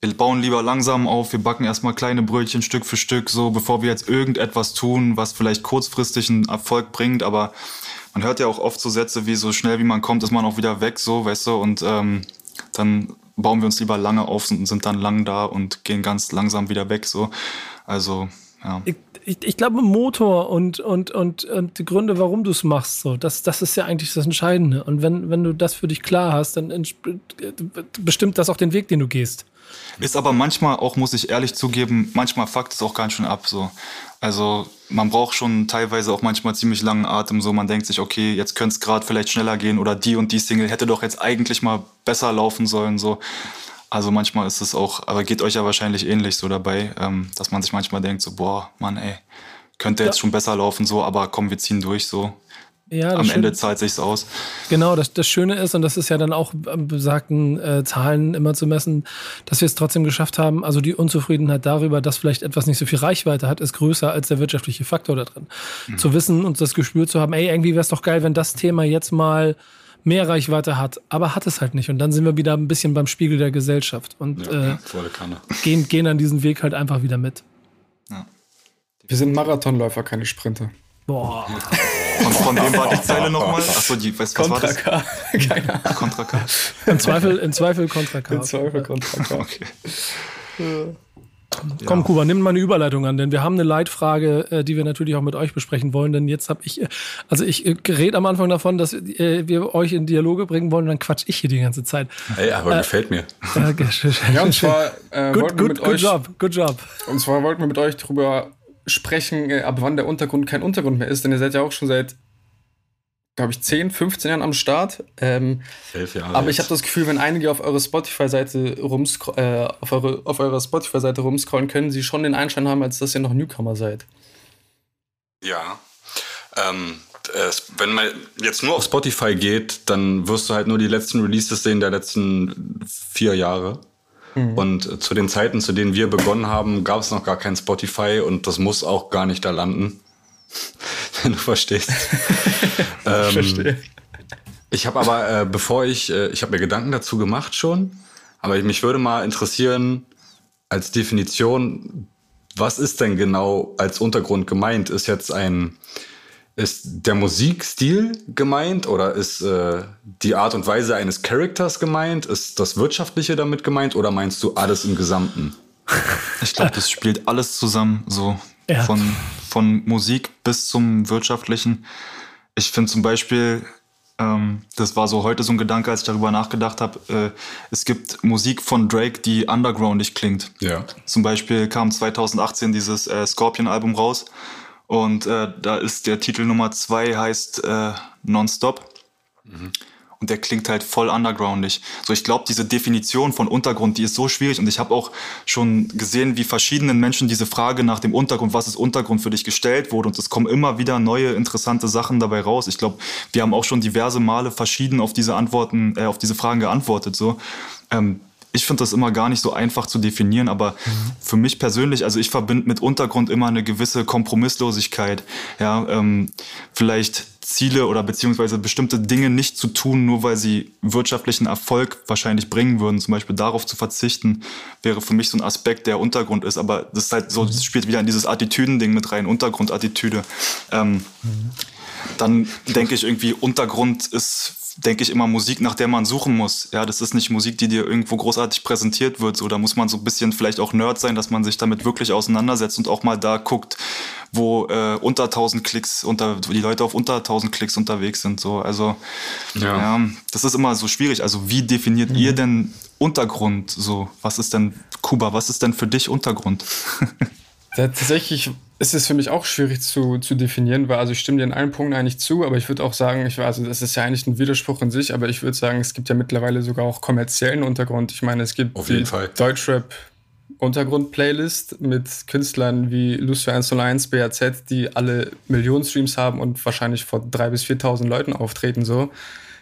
wir bauen lieber langsam auf, wir backen erstmal kleine Brötchen Stück für Stück, so bevor wir jetzt irgendetwas tun, was vielleicht kurzfristig einen Erfolg bringt, aber man hört ja auch oft so Sätze wie so schnell wie man kommt, ist man auch wieder weg, so, weißt du, und ähm, dann bauen wir uns lieber lange auf und sind dann lang da und gehen ganz langsam wieder weg. So. Also, ja. Ich, ich, ich glaube, Motor und, und, und, und die Gründe, warum du es machst, so, das, das ist ja eigentlich das Entscheidende. Und wenn, wenn du das für dich klar hast, dann bestimmt das auch den Weg, den du gehst. Ist aber manchmal auch, muss ich ehrlich zugeben, manchmal fuckt es auch ganz schön ab. So. Also man braucht schon teilweise auch manchmal ziemlich langen Atem. So man denkt sich, okay, jetzt könnte es gerade vielleicht schneller gehen oder die und die Single hätte doch jetzt eigentlich mal besser laufen sollen. So. Also manchmal ist es auch, aber geht euch ja wahrscheinlich ähnlich so dabei, ähm, dass man sich manchmal denkt, so, boah, Mann, ey, könnte jetzt ja. schon besser laufen, so, aber komm, wir ziehen durch so. Ja, Am Ende zahlt sich's aus. Genau, das, das Schöne ist, und das ist ja dann auch an besagten äh, Zahlen immer zu messen, dass wir es trotzdem geschafft haben. Also die Unzufriedenheit darüber, dass vielleicht etwas nicht so viel Reichweite hat, ist größer als der wirtschaftliche Faktor da drin. Mhm. Zu wissen und das Gespür zu haben, ey, irgendwie wäre es doch geil, wenn das Thema jetzt mal mehr Reichweite hat, aber hat es halt nicht. Und dann sind wir wieder ein bisschen beim Spiegel der Gesellschaft und ja, äh, gehen, gehen an diesen Weg halt einfach wieder mit. Ja. Wir sind Marathonläufer, keine Sprinter. Boah. Von, von wem war die Zeile nochmal? Achso, die, weißt, was Contra war das? K. Keine Ahnung. Contra K. Im Zweifel, im Zweifel Contra K. Im Zweifel Contra K. Okay. Komm, Kuba, nimm mal eine Überleitung an, denn wir haben eine Leitfrage, äh, die wir natürlich auch mit euch besprechen wollen. Denn jetzt habe ich, äh, also ich äh, rede am Anfang davon, dass wir euch in Dialoge bringen wollen, und dann quatsch ich hier die ganze Zeit. Ey, aber äh, gefällt mir. ja, und zwar äh, good, good, good job, good job. Und zwar wollten wir mit euch darüber sprechen, äh, ab wann der Untergrund kein Untergrund mehr ist, denn ihr seid ja auch schon seit, glaube ich, 10, 15 Jahren am Start. Ähm, Elf Jahre. Aber ich habe das Gefühl, wenn einige auf eure Spotify-Seite äh, auf, eure, auf eurer Spotify-Seite rumscrollen, können sie schon den Einschein haben, als dass ihr noch Newcomer seid. Ja. Ähm, wenn man jetzt nur auf Spotify geht, dann wirst du halt nur die letzten Releases sehen der letzten vier Jahre. Mhm. Und zu den Zeiten, zu denen wir begonnen haben, gab es noch gar kein Spotify und das muss auch gar nicht da landen. Wenn du verstehst. ähm, Verstehe. Ich habe aber, äh, bevor ich, äh, ich habe mir Gedanken dazu gemacht schon, aber mich würde mal interessieren, als Definition, was ist denn genau als Untergrund gemeint? Ist jetzt ein ist der Musikstil gemeint oder ist äh, die Art und Weise eines Charakters gemeint? Ist das Wirtschaftliche damit gemeint oder meinst du alles im Gesamten? Ich glaube, das spielt alles zusammen, so ja. von, von Musik bis zum Wirtschaftlichen. Ich finde zum Beispiel, ähm, das war so heute so ein Gedanke, als ich darüber nachgedacht habe, äh, es gibt Musik von Drake, die undergroundig klingt. Ja. Zum Beispiel kam 2018 dieses äh, Scorpion-Album raus und äh, da ist der Titel Nummer zwei heißt äh, Nonstop. Mhm. und der klingt halt voll undergroundig. So, ich glaube, diese Definition von Untergrund, die ist so schwierig und ich habe auch schon gesehen, wie verschiedenen Menschen diese Frage nach dem Untergrund, was ist Untergrund für dich gestellt wurde und es kommen immer wieder neue interessante Sachen dabei raus. Ich glaube, wir haben auch schon diverse Male verschieden auf diese Antworten, äh, auf diese Fragen geantwortet. So, ähm, ich finde das immer gar nicht so einfach zu definieren, aber mhm. für mich persönlich, also ich verbinde mit Untergrund immer eine gewisse Kompromisslosigkeit. Ja, ähm, vielleicht Ziele oder beziehungsweise bestimmte Dinge nicht zu tun, nur weil sie wirtschaftlichen Erfolg wahrscheinlich bringen würden. Zum Beispiel darauf zu verzichten, wäre für mich so ein Aspekt, der Untergrund ist. Aber das ist halt so, das spielt wieder in dieses Attitüdending mit rein, Untergrundattitüde. Ähm, mhm. Dann denke ich irgendwie, Untergrund ist denke ich immer Musik, nach der man suchen muss. Ja, das ist nicht Musik, die dir irgendwo großartig präsentiert wird. So, da muss man so ein bisschen vielleicht auch Nerd sein, dass man sich damit wirklich auseinandersetzt und auch mal da guckt, wo äh, unter 1000 Klicks, unter, die Leute auf unter 1000 Klicks unterwegs sind. So, also, ja. ja das ist immer so schwierig. Also, wie definiert mhm. ihr denn Untergrund? So, was ist denn Kuba? Was ist denn für dich Untergrund? Tatsächlich ist es für mich auch schwierig zu, zu definieren, weil also ich stimme dir in allen Punkten eigentlich zu, aber ich würde auch sagen, ich also das ist ja eigentlich ein Widerspruch in sich, aber ich würde sagen, es gibt ja mittlerweile sogar auch kommerziellen Untergrund. Ich meine, es gibt Auf Fall. Deutschrap Untergrund-Playlist mit Künstlern wie Lucio 101, BAZ, die alle Millionen Streams haben und wahrscheinlich vor 3.000 bis 4.000 Leuten auftreten. So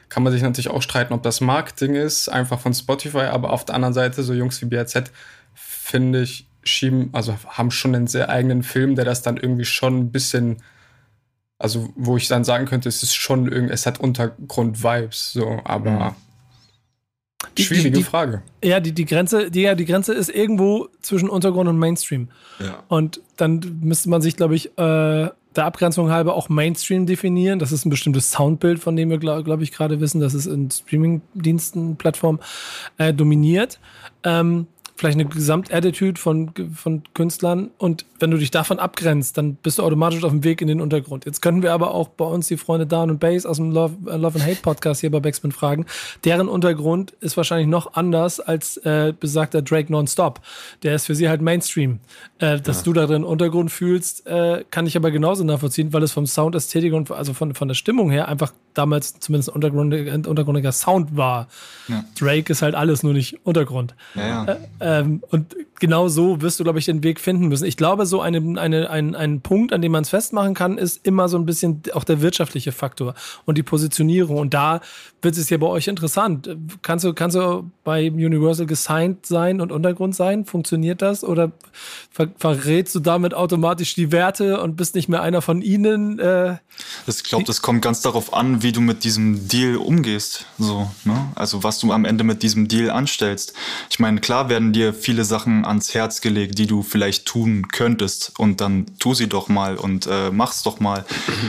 kann man sich natürlich auch streiten, ob das Marketing ist, einfach von Spotify, aber auf der anderen Seite, so Jungs wie BAZ, finde ich, schieben, also haben schon einen sehr eigenen Film, der das dann irgendwie schon ein bisschen, also wo ich dann sagen könnte, es ist schon irgendwie, es hat Untergrund-Vibes, so, aber mhm. schwierige die, die, Frage. Ja, die, die Grenze, die, ja, die Grenze ist irgendwo zwischen Untergrund und Mainstream. Ja. Und dann müsste man sich, glaube ich, äh, der Abgrenzung halber auch Mainstream definieren. Das ist ein bestimmtes Soundbild, von dem wir, glaube glaub ich, gerade wissen, dass es in Streaming-Diensten, Plattformen äh, dominiert. Ähm, vielleicht eine Gesamtattitude von, von Künstlern und wenn du dich davon abgrenzt, dann bist du automatisch auf dem Weg in den Untergrund. Jetzt können wir aber auch bei uns die Freunde Down und Bass aus dem Love, äh, Love and Hate Podcast hier bei Backspin fragen. Deren Untergrund ist wahrscheinlich noch anders als äh, besagter Drake Nonstop. Der ist für sie halt Mainstream. Äh, dass ja. du da drin Untergrund fühlst, äh, kann ich aber genauso nachvollziehen, weil es vom Sound, Ästhetik und also von, von der Stimmung her einfach damals zumindest ein untergrundiger, untergrundiger Sound war. Ja. Drake ist halt alles nur nicht Untergrund. Ja, äh, ähm, und genau so wirst du, glaube ich, den Weg finden müssen. Ich glaube, so eine, eine, ein, ein Punkt, an dem man es festmachen kann, ist immer so ein bisschen auch der wirtschaftliche Faktor und die Positionierung. Und da wird es ja bei euch interessant. Kannst du, kannst du bei Universal gesigned sein und Untergrund sein? Funktioniert das? Oder ver verrätst du damit automatisch die Werte und bist nicht mehr einer von ihnen? Äh, ich glaube, das kommt ganz darauf an, wie du mit diesem Deal umgehst. So, ne? Also was du am Ende mit diesem Deal anstellst. Ich meine, klar werden dir viele Sachen ans Herz gelegt, die du vielleicht tun könntest. Und dann tu sie doch mal und äh, mach's doch mal.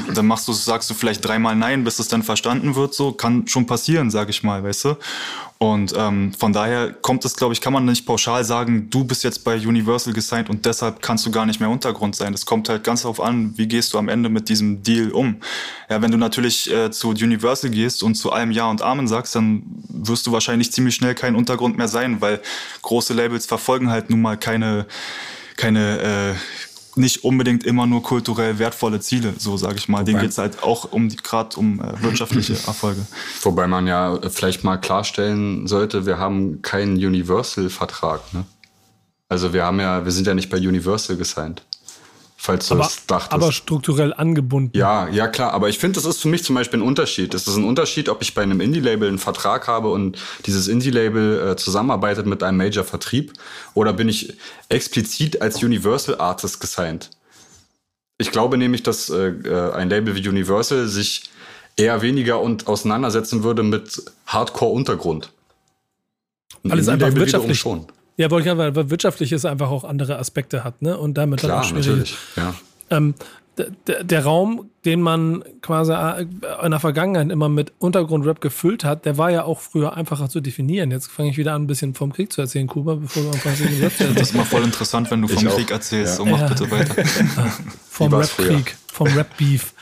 Und dann machst du, sagst du vielleicht dreimal Nein, bis es dann verstanden wird. So kann schon passieren, sag ich mal, weißt du. Und ähm, von daher kommt es, glaube ich, kann man nicht pauschal sagen, du bist jetzt bei Universal gesigned und deshalb kannst du gar nicht mehr Untergrund sein. Das kommt halt ganz darauf an, wie gehst du am Ende mit diesem Deal um. Ja, wenn du natürlich äh, zu Universal gehst und zu allem Ja und Amen sagst, dann wirst du wahrscheinlich ziemlich schnell kein Untergrund mehr sein, weil große Labels verfolgen halt nun mal keine keine äh, nicht unbedingt immer nur kulturell wertvolle Ziele, so sage ich mal. Wobei, Denen geht es halt auch um gerade um äh, wirtschaftliche Erfolge. Wobei man ja vielleicht mal klarstellen sollte, wir haben keinen Universal-Vertrag. Ne? Also wir haben ja, wir sind ja nicht bei Universal gesigned falls du aber, es dachtest. Aber strukturell angebunden. Ja, ja klar. Aber ich finde, das ist für mich zum Beispiel ein Unterschied. Es ist ein Unterschied, ob ich bei einem Indie-Label einen Vertrag habe und dieses Indie-Label äh, zusammenarbeitet mit einem Major-Vertrieb oder bin ich explizit als Universal Artist gesigned. Ich glaube nämlich, dass äh, äh ein Label wie Universal sich eher weniger und auseinandersetzen würde mit Hardcore-Untergrund. Alles einfach wirtschaftlich. Schon. Ja, wollte ich sagen, weil wirtschaftlich es einfach auch andere Aspekte hat, ne? Und damit Klar, dann auch schwierig. Natürlich, ja. Ähm, der, der, Raum, den man quasi äh, in der Vergangenheit immer mit Untergrundrap gefüllt hat, der war ja auch früher einfacher zu definieren. Jetzt fange ich wieder an, ein bisschen vom Krieg zu erzählen, Kuba, bevor du anfängst. das ist mal voll interessant, wenn du vom Krieg erzählst. Ja. So mach ja. bitte weiter. vom Rap-Krieg, vom Rap-Beef.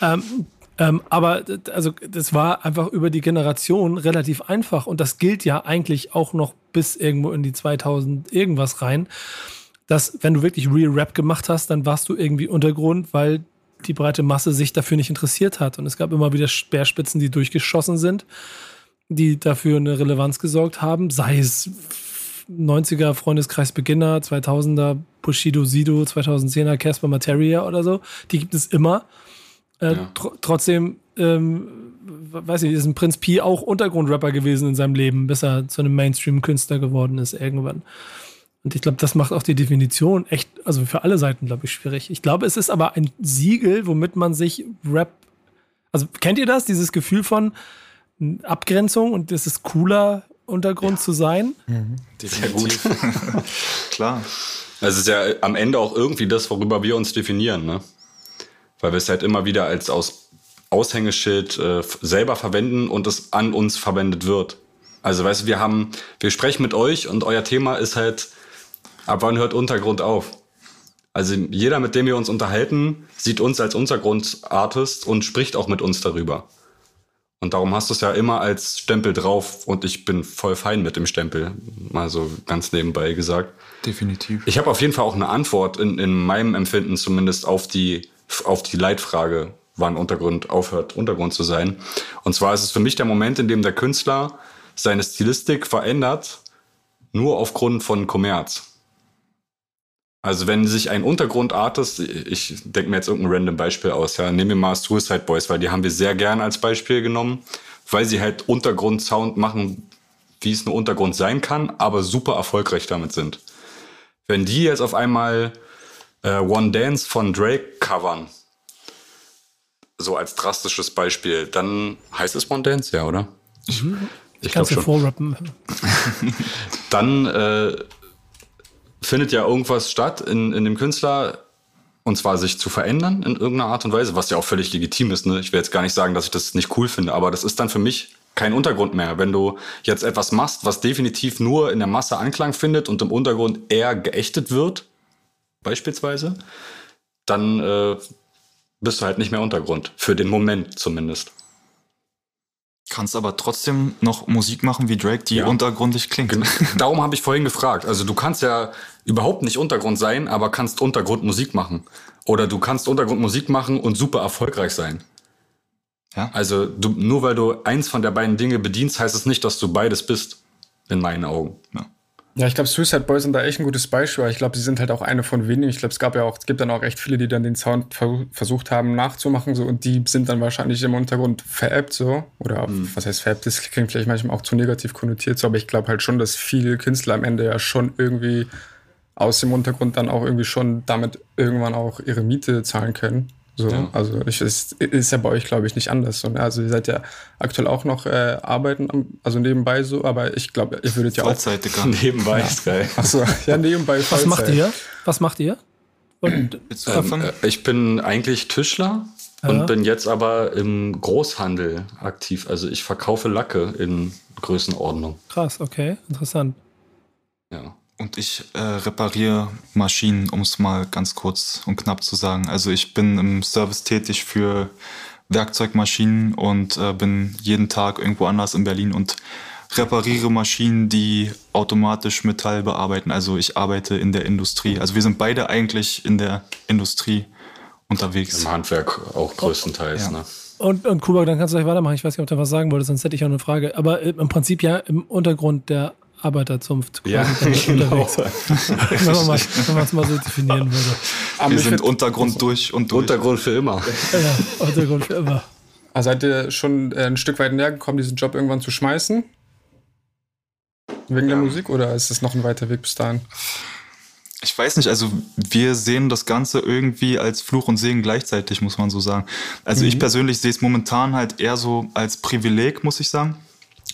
Ja. Ähm, ähm, aber also das war einfach über die Generation relativ einfach und das gilt ja eigentlich auch noch bis irgendwo in die 2000 irgendwas rein, dass wenn du wirklich Real Rap gemacht hast, dann warst du irgendwie Untergrund, weil die breite Masse sich dafür nicht interessiert hat. Und es gab immer wieder Speerspitzen, die durchgeschossen sind, die dafür eine Relevanz gesorgt haben, sei es 90er Freundeskreis Beginner, 2000er Bushido Sido, 2010er Casper Materia oder so. Die gibt es immer. Äh, ja. tr trotzdem, ähm, weiß ich, ist ein Prinz Pi auch Untergrundrapper gewesen in seinem Leben, bis er zu einem Mainstream-Künstler geworden ist irgendwann. Und ich glaube, das macht auch die Definition echt, also für alle Seiten, glaube ich, schwierig. Ich glaube, es ist aber ein Siegel, womit man sich Rap, also kennt ihr das, dieses Gefühl von Abgrenzung und es ist cooler, Untergrund ja. zu sein? Mhm. Sehr gut. Klar. Also es ist ja am Ende auch irgendwie das, worüber wir uns definieren, ne? Weil wir es halt immer wieder als aus Aushängeschild äh, selber verwenden und es an uns verwendet wird. Also weißt du, wir haben, wir sprechen mit euch und euer Thema ist halt Ab wann hört Untergrund auf? Also jeder, mit dem wir uns unterhalten, sieht uns als Untergrundartist und spricht auch mit uns darüber. Und darum hast du es ja immer als Stempel drauf und ich bin voll fein mit dem Stempel, mal so ganz nebenbei gesagt. Definitiv. Ich habe auf jeden Fall auch eine Antwort in, in meinem Empfinden zumindest auf die, auf die Leitfrage, wann Untergrund aufhört, Untergrund zu sein. Und zwar ist es für mich der Moment, in dem der Künstler seine Stilistik verändert, nur aufgrund von Kommerz. Also wenn sich ein Untergrundartist, ich denke mir jetzt irgendein random Beispiel aus, ja, nehmen wir mal Suicide Boys, weil die haben wir sehr gern als Beispiel genommen, weil sie halt Untergrundsound machen, wie es nur Untergrund sein kann, aber super erfolgreich damit sind. Wenn die jetzt auf einmal äh, One Dance von Drake covern, so als drastisches Beispiel, dann heißt es One Dance, ja, oder? Mhm. Ich, ich kann es dir vorrappen. dann äh, findet ja irgendwas statt in, in dem Künstler, und zwar sich zu verändern in irgendeiner Art und Weise, was ja auch völlig legitim ist. Ne? Ich will jetzt gar nicht sagen, dass ich das nicht cool finde, aber das ist dann für mich kein Untergrund mehr. Wenn du jetzt etwas machst, was definitiv nur in der Masse Anklang findet und im Untergrund eher geächtet wird, beispielsweise, dann äh, bist du halt nicht mehr Untergrund. Für den Moment zumindest. Kannst aber trotzdem noch Musik machen wie Drake, die ja. untergrundig klingt. Darum habe ich vorhin gefragt. Also du kannst ja überhaupt nicht Untergrund sein, aber kannst Untergrundmusik machen. Oder du kannst Untergrundmusik machen und super erfolgreich sein. Ja. Also du, nur weil du eins von der beiden Dinge bedienst, heißt es nicht, dass du beides bist. In meinen Augen. Ja. Ja, ich glaube, Suicide Boys sind da echt ein gutes Beispiel, weil ich glaube, sie sind halt auch eine von wenigen. Ich glaube, es gab ja auch, es gibt dann auch echt viele, die dann den Sound versucht haben nachzumachen, so und die sind dann wahrscheinlich im Untergrund veräppt, so. Oder mhm. was heißt veräppt? Das klingt vielleicht manchmal auch zu negativ konnotiert, so, aber ich glaube halt schon, dass viele Künstler am Ende ja schon irgendwie aus dem Untergrund dann auch irgendwie schon damit irgendwann auch ihre Miete zahlen können. So, ja. also ich, ist, ist ja bei euch, glaube ich, nicht anders. Und also ihr seid ja aktuell auch noch äh, arbeiten, also nebenbei so, aber ich glaube, ihr würdet ja auch. Digga. Nebenbei ja. ist geil. Achso, ja, nebenbei. Was Vollzeit. macht ihr? Was macht ihr? Und, ähm, äh, ich bin eigentlich Tischler ja. und bin jetzt aber im Großhandel aktiv. Also ich verkaufe Lacke in Größenordnung. Krass, okay, interessant. Ja. Und ich äh, repariere Maschinen, um es mal ganz kurz und knapp zu sagen. Also ich bin im Service tätig für Werkzeugmaschinen und äh, bin jeden Tag irgendwo anders in Berlin und repariere Maschinen, die automatisch Metall bearbeiten. Also ich arbeite in der Industrie. Also wir sind beide eigentlich in der Industrie unterwegs. Im Handwerk auch größtenteils. Ja. Ne? Und, und Kuba, dann kannst du gleich weitermachen. Ich weiß nicht, ob du was sagen wolltest, sonst hätte ich auch eine Frage. Aber im Prinzip ja im Untergrund der Arbeiterzunft quasi ja, genau. unterwegs. wenn man es mal so definieren würde. Aber Wir sind Untergrund durch und durch. Untergrund für immer. Ja, Untergrund für immer. Also seid ihr schon äh, ein Stück weit näher gekommen, diesen Job irgendwann zu schmeißen? Wegen ja. der Musik oder ist es noch ein weiter Weg bis dahin? Ich weiß nicht, also wir sehen das Ganze irgendwie als Fluch und Segen gleichzeitig, muss man so sagen. Also mhm. ich persönlich sehe es momentan halt eher so als Privileg, muss ich sagen,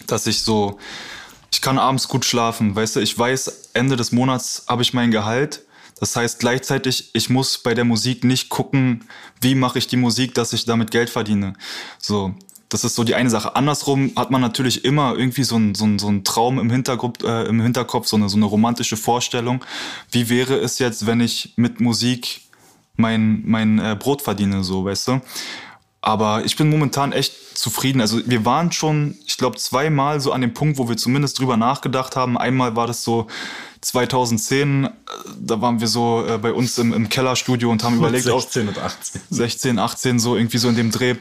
dass ich so ich kann abends gut schlafen. Weißt du, ich weiß, Ende des Monats habe ich mein Gehalt. Das heißt gleichzeitig, ich muss bei der Musik nicht gucken, wie mache ich die Musik, dass ich damit Geld verdiene. So, das ist so die eine Sache. Andersrum hat man natürlich immer irgendwie so einen so so ein Traum im, Hintergrund, äh, im Hinterkopf, so eine, so eine romantische Vorstellung. Wie wäre es jetzt, wenn ich mit Musik mein, mein äh, Brot verdiene, so, weißt du? Aber ich bin momentan echt zufrieden. Also wir waren schon, ich glaube, zweimal so an dem Punkt, wo wir zumindest drüber nachgedacht haben. Einmal war das so 2010, äh, da waren wir so äh, bei uns im, im Kellerstudio und haben überlegt, 16 und 18. 16, 18, so irgendwie so in dem Dreh,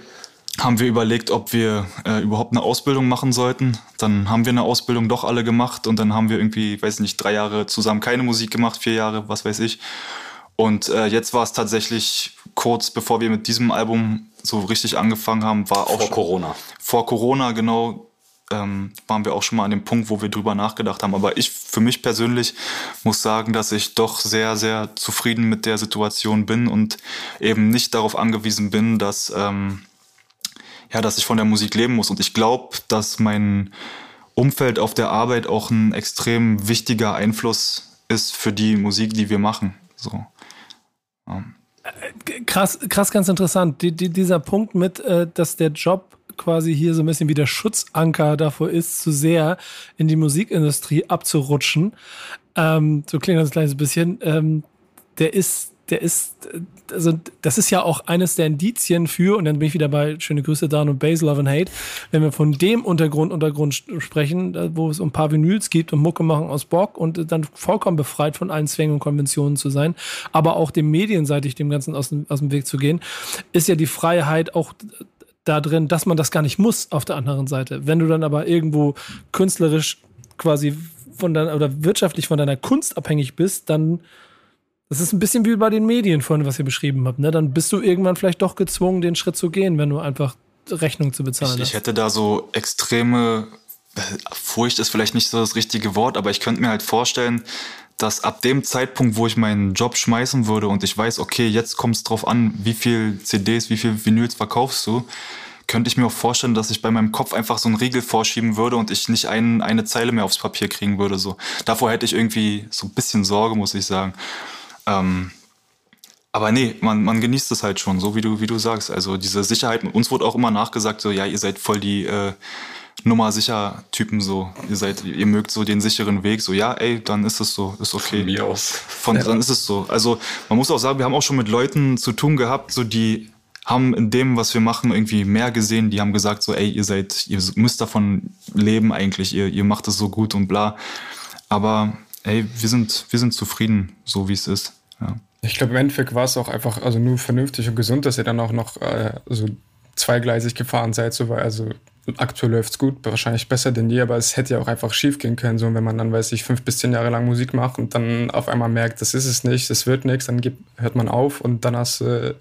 haben wir überlegt, ob wir äh, überhaupt eine Ausbildung machen sollten. Dann haben wir eine Ausbildung doch alle gemacht und dann haben wir irgendwie, weiß nicht, drei Jahre zusammen keine Musik gemacht, vier Jahre, was weiß ich. Und äh, jetzt war es tatsächlich kurz bevor wir mit diesem Album so richtig angefangen haben, war auch Vor Corona. vor Corona genau ähm, waren wir auch schon mal an dem Punkt, wo wir drüber nachgedacht haben. Aber ich für mich persönlich muss sagen, dass ich doch sehr, sehr zufrieden mit der Situation bin und eben nicht darauf angewiesen bin, dass, ähm, ja, dass ich von der Musik leben muss. Und ich glaube, dass mein Umfeld auf der Arbeit auch ein extrem wichtiger Einfluss ist für die Musik, die wir machen. So. Ja. Krass, krass, ganz interessant. Die, die, dieser Punkt mit, äh, dass der Job quasi hier so ein bisschen wie der Schutzanker davor ist, zu sehr in die Musikindustrie abzurutschen. Ähm, so klingt das ein kleines bisschen. Ähm, der ist, der ist, äh, also das ist ja auch eines der Indizien für, und dann bin ich wieder bei schöne Grüße Dan und Base Love and Hate, wenn wir von dem Untergrund, Untergrund sprechen, äh, wo es um ein paar Vinyls gibt und Mucke machen aus Bock und dann vollkommen befreit von allen Zwängen und Konventionen zu sein, aber auch dem medienseitig dem Ganzen aus dem, aus dem Weg zu gehen, ist ja die Freiheit auch da drin, dass man das gar nicht muss auf der anderen Seite. Wenn du dann aber irgendwo künstlerisch quasi von deiner oder wirtschaftlich von deiner Kunst abhängig bist, dann das ist ein bisschen wie bei den Medien vorhin, was ihr beschrieben habt. Ne? Dann bist du irgendwann vielleicht doch gezwungen, den Schritt zu gehen, wenn du einfach Rechnung zu bezahlen Ich, hast. ich hätte da so extreme äh, Furcht ist vielleicht nicht so das richtige Wort, aber ich könnte mir halt vorstellen, dass ab dem Zeitpunkt, wo ich meinen Job schmeißen würde und ich weiß, okay, jetzt kommt es drauf an, wie viel CDs, wie viel Vinyls verkaufst du, könnte ich mir auch vorstellen, dass ich bei meinem Kopf einfach so einen Riegel vorschieben würde und ich nicht ein, eine Zeile mehr aufs Papier kriegen würde. So. Davor hätte ich irgendwie so ein bisschen Sorge, muss ich sagen. Ähm, aber nee, man, man genießt es halt schon, so wie du, wie du sagst. Also diese Sicherheit, uns wurde auch immer nachgesagt, so ja, ihr seid voll die äh, Nummer sicher Typen so. Ihr seid, ihr mögt so den sicheren Weg, so ja, ey, dann ist es so, ist okay. Von mir aus. Von, Dann ist es so. Also man muss auch sagen, wir haben auch schon mit Leuten zu tun gehabt, so die haben in dem, was wir machen, irgendwie mehr gesehen. Die haben gesagt so, ey, ihr seid, ihr müsst davon leben eigentlich, ihr, ihr macht es so gut und bla. Aber ey, wir sind, wir sind zufrieden, so wie es ist. Ja. Ich glaube, im Endeffekt war es auch einfach also nur vernünftig und gesund, dass ihr dann auch noch äh, so zweigleisig gefahren seid. So, weil also aktuell läuft es gut, wahrscheinlich besser denn je, aber es hätte ja auch einfach schief gehen können. So, wenn man dann, weiß ich, fünf bis zehn Jahre lang Musik macht und dann auf einmal merkt, das ist es nicht, das wird nichts, dann gibt, hört man auf und dann hast du äh,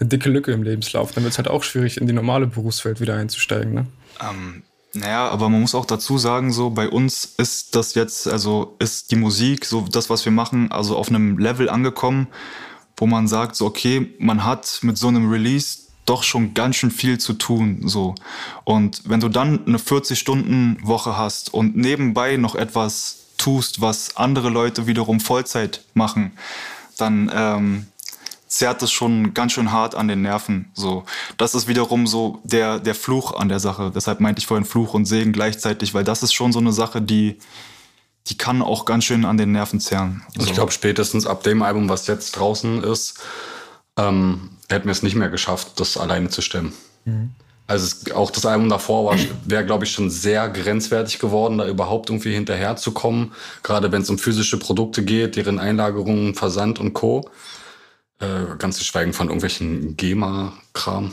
eine dicke Lücke im Lebenslauf. Dann wird es halt auch schwierig, in die normale Berufswelt wieder einzusteigen. Ne? Ähm, naja, aber man muss auch dazu sagen, so bei uns ist das jetzt, also ist die Musik, so das, was wir machen, also auf einem Level angekommen, wo man sagt, so okay, man hat mit so einem Release doch schon ganz schön viel zu tun, so. Und wenn du dann eine 40-Stunden-Woche hast und nebenbei noch etwas tust, was andere Leute wiederum Vollzeit machen, dann ähm, zerrt es schon ganz schön hart an den Nerven. So, das ist wiederum so der der Fluch an der Sache. Deshalb meinte ich vorhin Fluch und Segen gleichzeitig, weil das ist schon so eine Sache, die die kann auch ganz schön an den Nerven zerren. So. Ich glaube, spätestens ab dem Album, was jetzt draußen ist, ähm, hätten wir es nicht mehr geschafft, das alleine zu stemmen. Also es, auch das Album davor wäre, glaube ich, schon sehr grenzwertig geworden, da überhaupt irgendwie hinterherzukommen. Gerade wenn es um physische Produkte geht, deren Einlagerung, Versand und Co. Äh, ganz zu schweigen von irgendwelchen GEMA-Kram.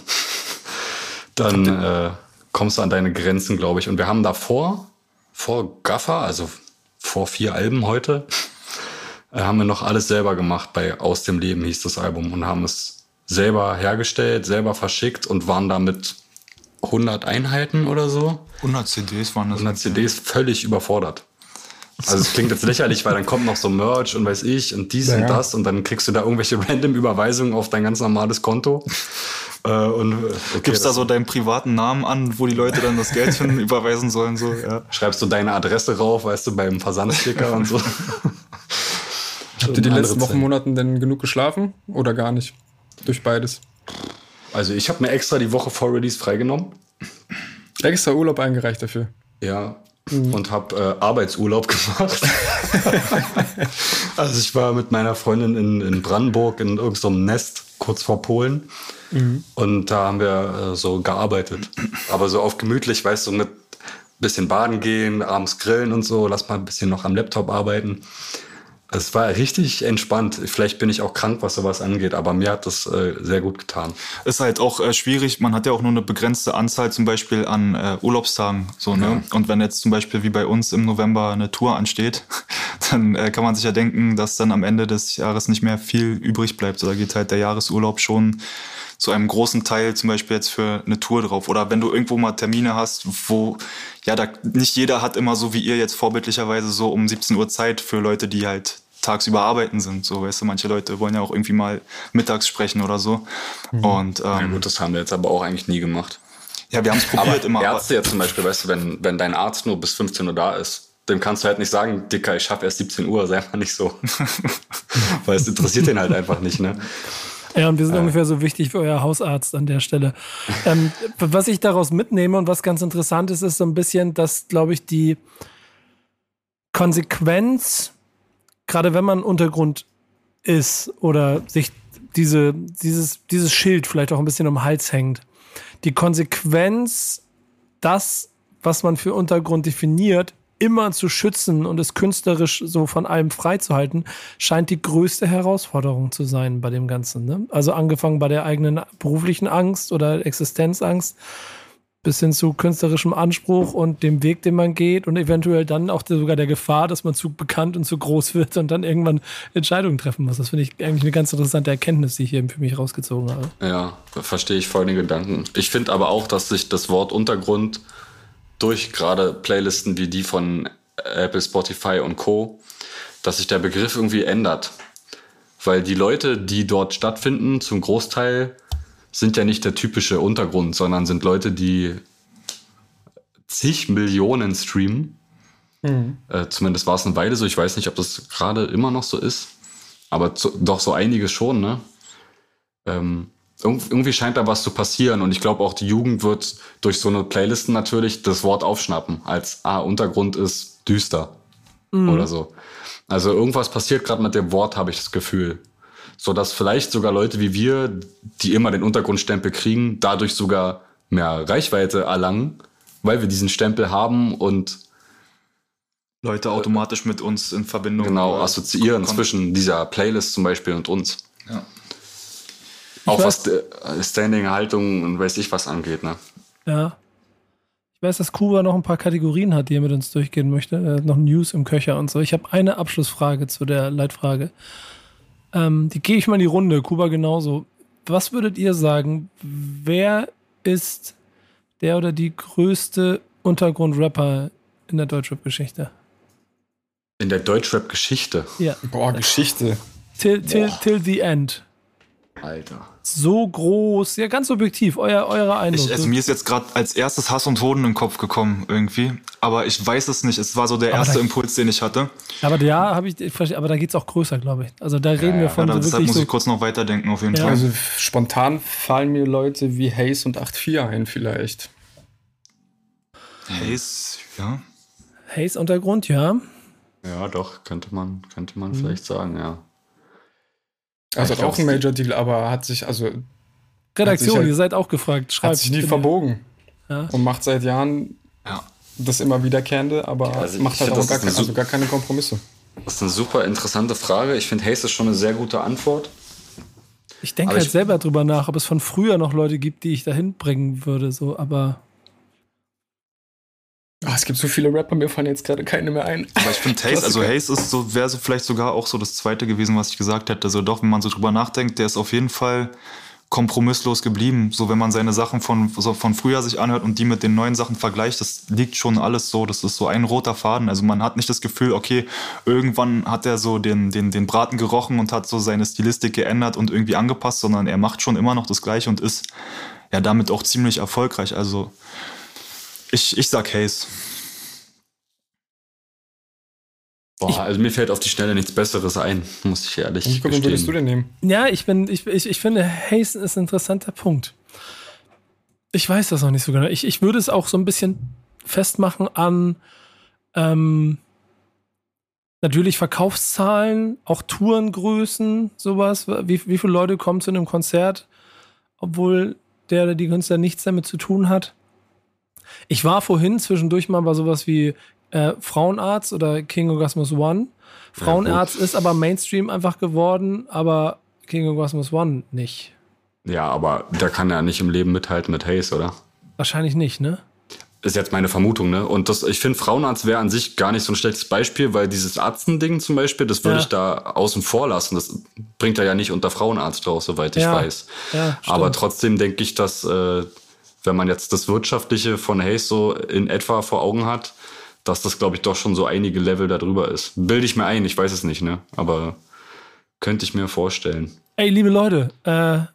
Dann äh, kommst du an deine Grenzen, glaube ich. Und wir haben davor, vor Gaffer, also vor vier Alben heute, äh, haben wir noch alles selber gemacht. Bei Aus dem Leben hieß das Album und haben es selber hergestellt, selber verschickt und waren damit 100 Einheiten oder so. 100 CDs waren das. 100 CDs völlig überfordert. Also es klingt jetzt lächerlich, weil dann kommt noch so Merch und weiß ich und dies Ja, und das und dann kriegst du da irgendwelche random Überweisungen auf dein ganz normales Konto. äh, und äh, okay, Gibst da so deinen privaten Namen an, wo die Leute dann das Geld hin überweisen sollen, so, ja. schreibst du deine Adresse rauf, weißt du, beim Versandsticker und so. Habt ihr die letzten Wochen. Monaten denn genug geschlafen oder gar nicht? Durch beides. Also ich habe mir extra die Woche vor Release freigenommen. Extra Urlaub eingereicht dafür. Ja. Und habe äh, Arbeitsurlaub gemacht. also ich war mit meiner Freundin in, in Brandenburg in irgendeinem Nest kurz vor Polen. Und da haben wir äh, so gearbeitet. Aber so auf gemütlich, weißt du, mit bisschen baden gehen, abends grillen und so, lass mal ein bisschen noch am Laptop arbeiten. Es war richtig entspannt. Vielleicht bin ich auch krank, was sowas angeht, aber mir hat das äh, sehr gut getan. Ist halt auch äh, schwierig. Man hat ja auch nur eine begrenzte Anzahl zum Beispiel an äh, Urlaubstagen. So, ne? Ja. Und wenn jetzt zum Beispiel wie bei uns im November eine Tour ansteht, dann äh, kann man sich ja denken, dass dann am Ende des Jahres nicht mehr viel übrig bleibt. Da geht halt der Jahresurlaub schon zu einem großen Teil zum Beispiel jetzt für eine Tour drauf. Oder wenn du irgendwo mal Termine hast, wo, ja, da nicht jeder hat immer so wie ihr jetzt vorbildlicherweise so um 17 Uhr Zeit für Leute, die halt tagsüber arbeiten sind. So, weißt du, manche Leute wollen ja auch irgendwie mal mittags sprechen oder so. Mhm. Und, ähm, ja gut, das haben wir jetzt aber auch eigentlich nie gemacht. Ja, wir haben es probiert aber immer. Ärzte jetzt zum Beispiel, weißt du, wenn, wenn dein Arzt nur bis 15 Uhr da ist, dem kannst du halt nicht sagen, Dicker, ich schaffe erst 17 Uhr, sei mal nicht so. Weil es interessiert den halt einfach nicht, ne? Ja, und wir sind äh. ungefähr so wichtig für euer Hausarzt an der Stelle. ähm, was ich daraus mitnehme und was ganz interessant ist, ist so ein bisschen, dass, glaube ich, die Konsequenz, gerade wenn man Untergrund ist oder sich diese, dieses, dieses Schild vielleicht auch ein bisschen um den Hals hängt, die Konsequenz, das, was man für Untergrund definiert, immer zu schützen und es künstlerisch so von allem freizuhalten, scheint die größte Herausforderung zu sein bei dem Ganzen. Ne? Also angefangen bei der eigenen beruflichen Angst oder Existenzangst bis hin zu künstlerischem Anspruch und dem Weg, den man geht und eventuell dann auch sogar der Gefahr, dass man zu bekannt und zu groß wird und dann irgendwann Entscheidungen treffen muss. Das finde ich eigentlich eine ganz interessante Erkenntnis, die ich hier für mich rausgezogen habe. Ja, verstehe ich voll den Gedanken. Ich finde aber auch, dass sich das Wort Untergrund durch gerade Playlisten wie die von Apple, Spotify und Co., dass sich der Begriff irgendwie ändert. Weil die Leute, die dort stattfinden, zum Großteil sind ja nicht der typische Untergrund, sondern sind Leute, die zig Millionen streamen. Mhm. Äh, zumindest war es eine Weile so. Ich weiß nicht, ob das gerade immer noch so ist. Aber zu, doch so einiges schon, ne? Ähm, irgendwie scheint da was zu passieren und ich glaube auch die Jugend wird durch so eine Playlisten natürlich das Wort aufschnappen als ah Untergrund ist düster mhm. oder so. Also irgendwas passiert gerade mit dem Wort, habe ich das Gefühl, so dass vielleicht sogar Leute wie wir, die immer den Untergrundstempel kriegen, dadurch sogar mehr Reichweite erlangen, weil wir diesen Stempel haben und Leute automatisch mit uns in Verbindung genau assoziieren zwischen dieser Playlist zum Beispiel und uns. Ja. Auch weiß, was Standing-Haltung und weiß ich was angeht, ne? Ja. Ich weiß, dass Kuba noch ein paar Kategorien hat, die er mit uns durchgehen möchte. Er hat noch News im Köcher und so. Ich habe eine Abschlussfrage zu der Leitfrage. Ähm, die gehe ich mal in die Runde. Kuba genauso. Was würdet ihr sagen? Wer ist der oder die größte Untergrundrapper in der Deutschrap-Geschichte? In der Deutschrap-Geschichte? Ja. Boah, Geschichte. Till, till, till the end. Alter. So groß, ja, ganz objektiv, euer, eure Eindruck. Ich, also mir ist jetzt gerade als erstes Hass und Hoden in den Kopf gekommen irgendwie, aber ich weiß es nicht. Es war so der aber erste da, Impuls, den ich hatte. Aber ja, habe ich, aber da geht es auch größer, glaube ich. Also da reden ja, wir von ja, so deshalb muss so ich kurz noch weiterdenken auf jeden ja. Fall. Also spontan fallen mir Leute wie Hayes und 8.4 ein vielleicht. Hayes, ja. Hayes Untergrund, ja. Ja, doch, könnte man, könnte man mhm. vielleicht sagen, ja. Also hat auch ein Major Deal, aber hat sich, also. Redaktion, halt, ihr seid auch gefragt. Schreibt. Hat sich nie verbogen. Ja. Und macht seit Jahren ja. das immer wiederkehrende, aber also macht halt auch gar, keine, also gar keine Kompromisse. Das ist eine super interessante Frage. Ich finde, Haze ist schon eine sehr gute Antwort. Ich denke halt ich, selber drüber nach, ob es von früher noch Leute gibt, die ich dahin bringen würde, so, aber. Oh, es gibt so viele Rapper, mir fallen jetzt gerade keine mehr ein. Aber ich finde Haze, also Haze ist so, wäre so vielleicht sogar auch so das zweite gewesen, was ich gesagt hätte. Also doch, wenn man so drüber nachdenkt, der ist auf jeden Fall kompromisslos geblieben. So, wenn man seine Sachen von, so von früher sich anhört und die mit den neuen Sachen vergleicht, das liegt schon alles so. Das ist so ein roter Faden. Also man hat nicht das Gefühl, okay, irgendwann hat er so den, den, den Braten gerochen und hat so seine Stilistik geändert und irgendwie angepasst, sondern er macht schon immer noch das Gleiche und ist ja damit auch ziemlich erfolgreich. Also ich, ich sag Hayes. Boah, ich, also mir fällt auf die Schnelle nichts Besseres ein, muss ich ehrlich ich guck, würdest du denn nehmen? Ja, ich bin, ich, ich, ich finde, Hayes ist ein interessanter Punkt. Ich weiß das noch nicht so genau. Ich, ich würde es auch so ein bisschen festmachen an ähm, natürlich Verkaufszahlen, auch Tourengrößen, sowas. Wie, wie viele Leute kommen zu einem Konzert, obwohl der oder die Künstler nichts damit zu tun hat? Ich war vorhin zwischendurch mal bei sowas wie äh, Frauenarzt oder King Orgasmus One Frauenarzt ja, ist aber Mainstream einfach geworden, aber King of Cosmos One nicht. Ja, aber der kann ja nicht im Leben mithalten mit Hayes, oder? Wahrscheinlich nicht, ne? Ist jetzt meine Vermutung, ne? Und das, ich finde, Frauenarzt wäre an sich gar nicht so ein schlechtes Beispiel, weil dieses Arztending zum Beispiel, das würde ja. ich da außen vor lassen. Das bringt er ja nicht unter Frauenarzt raus, soweit ich ja. weiß. Ja, Aber trotzdem denke ich, dass, äh, wenn man jetzt das Wirtschaftliche von Hayes so in etwa vor Augen hat, dass das, glaube ich, doch schon so einige Level darüber ist. Bilde ich mir ein, ich weiß es nicht, ne? Aber könnte ich mir vorstellen. Ey, liebe Leute, äh,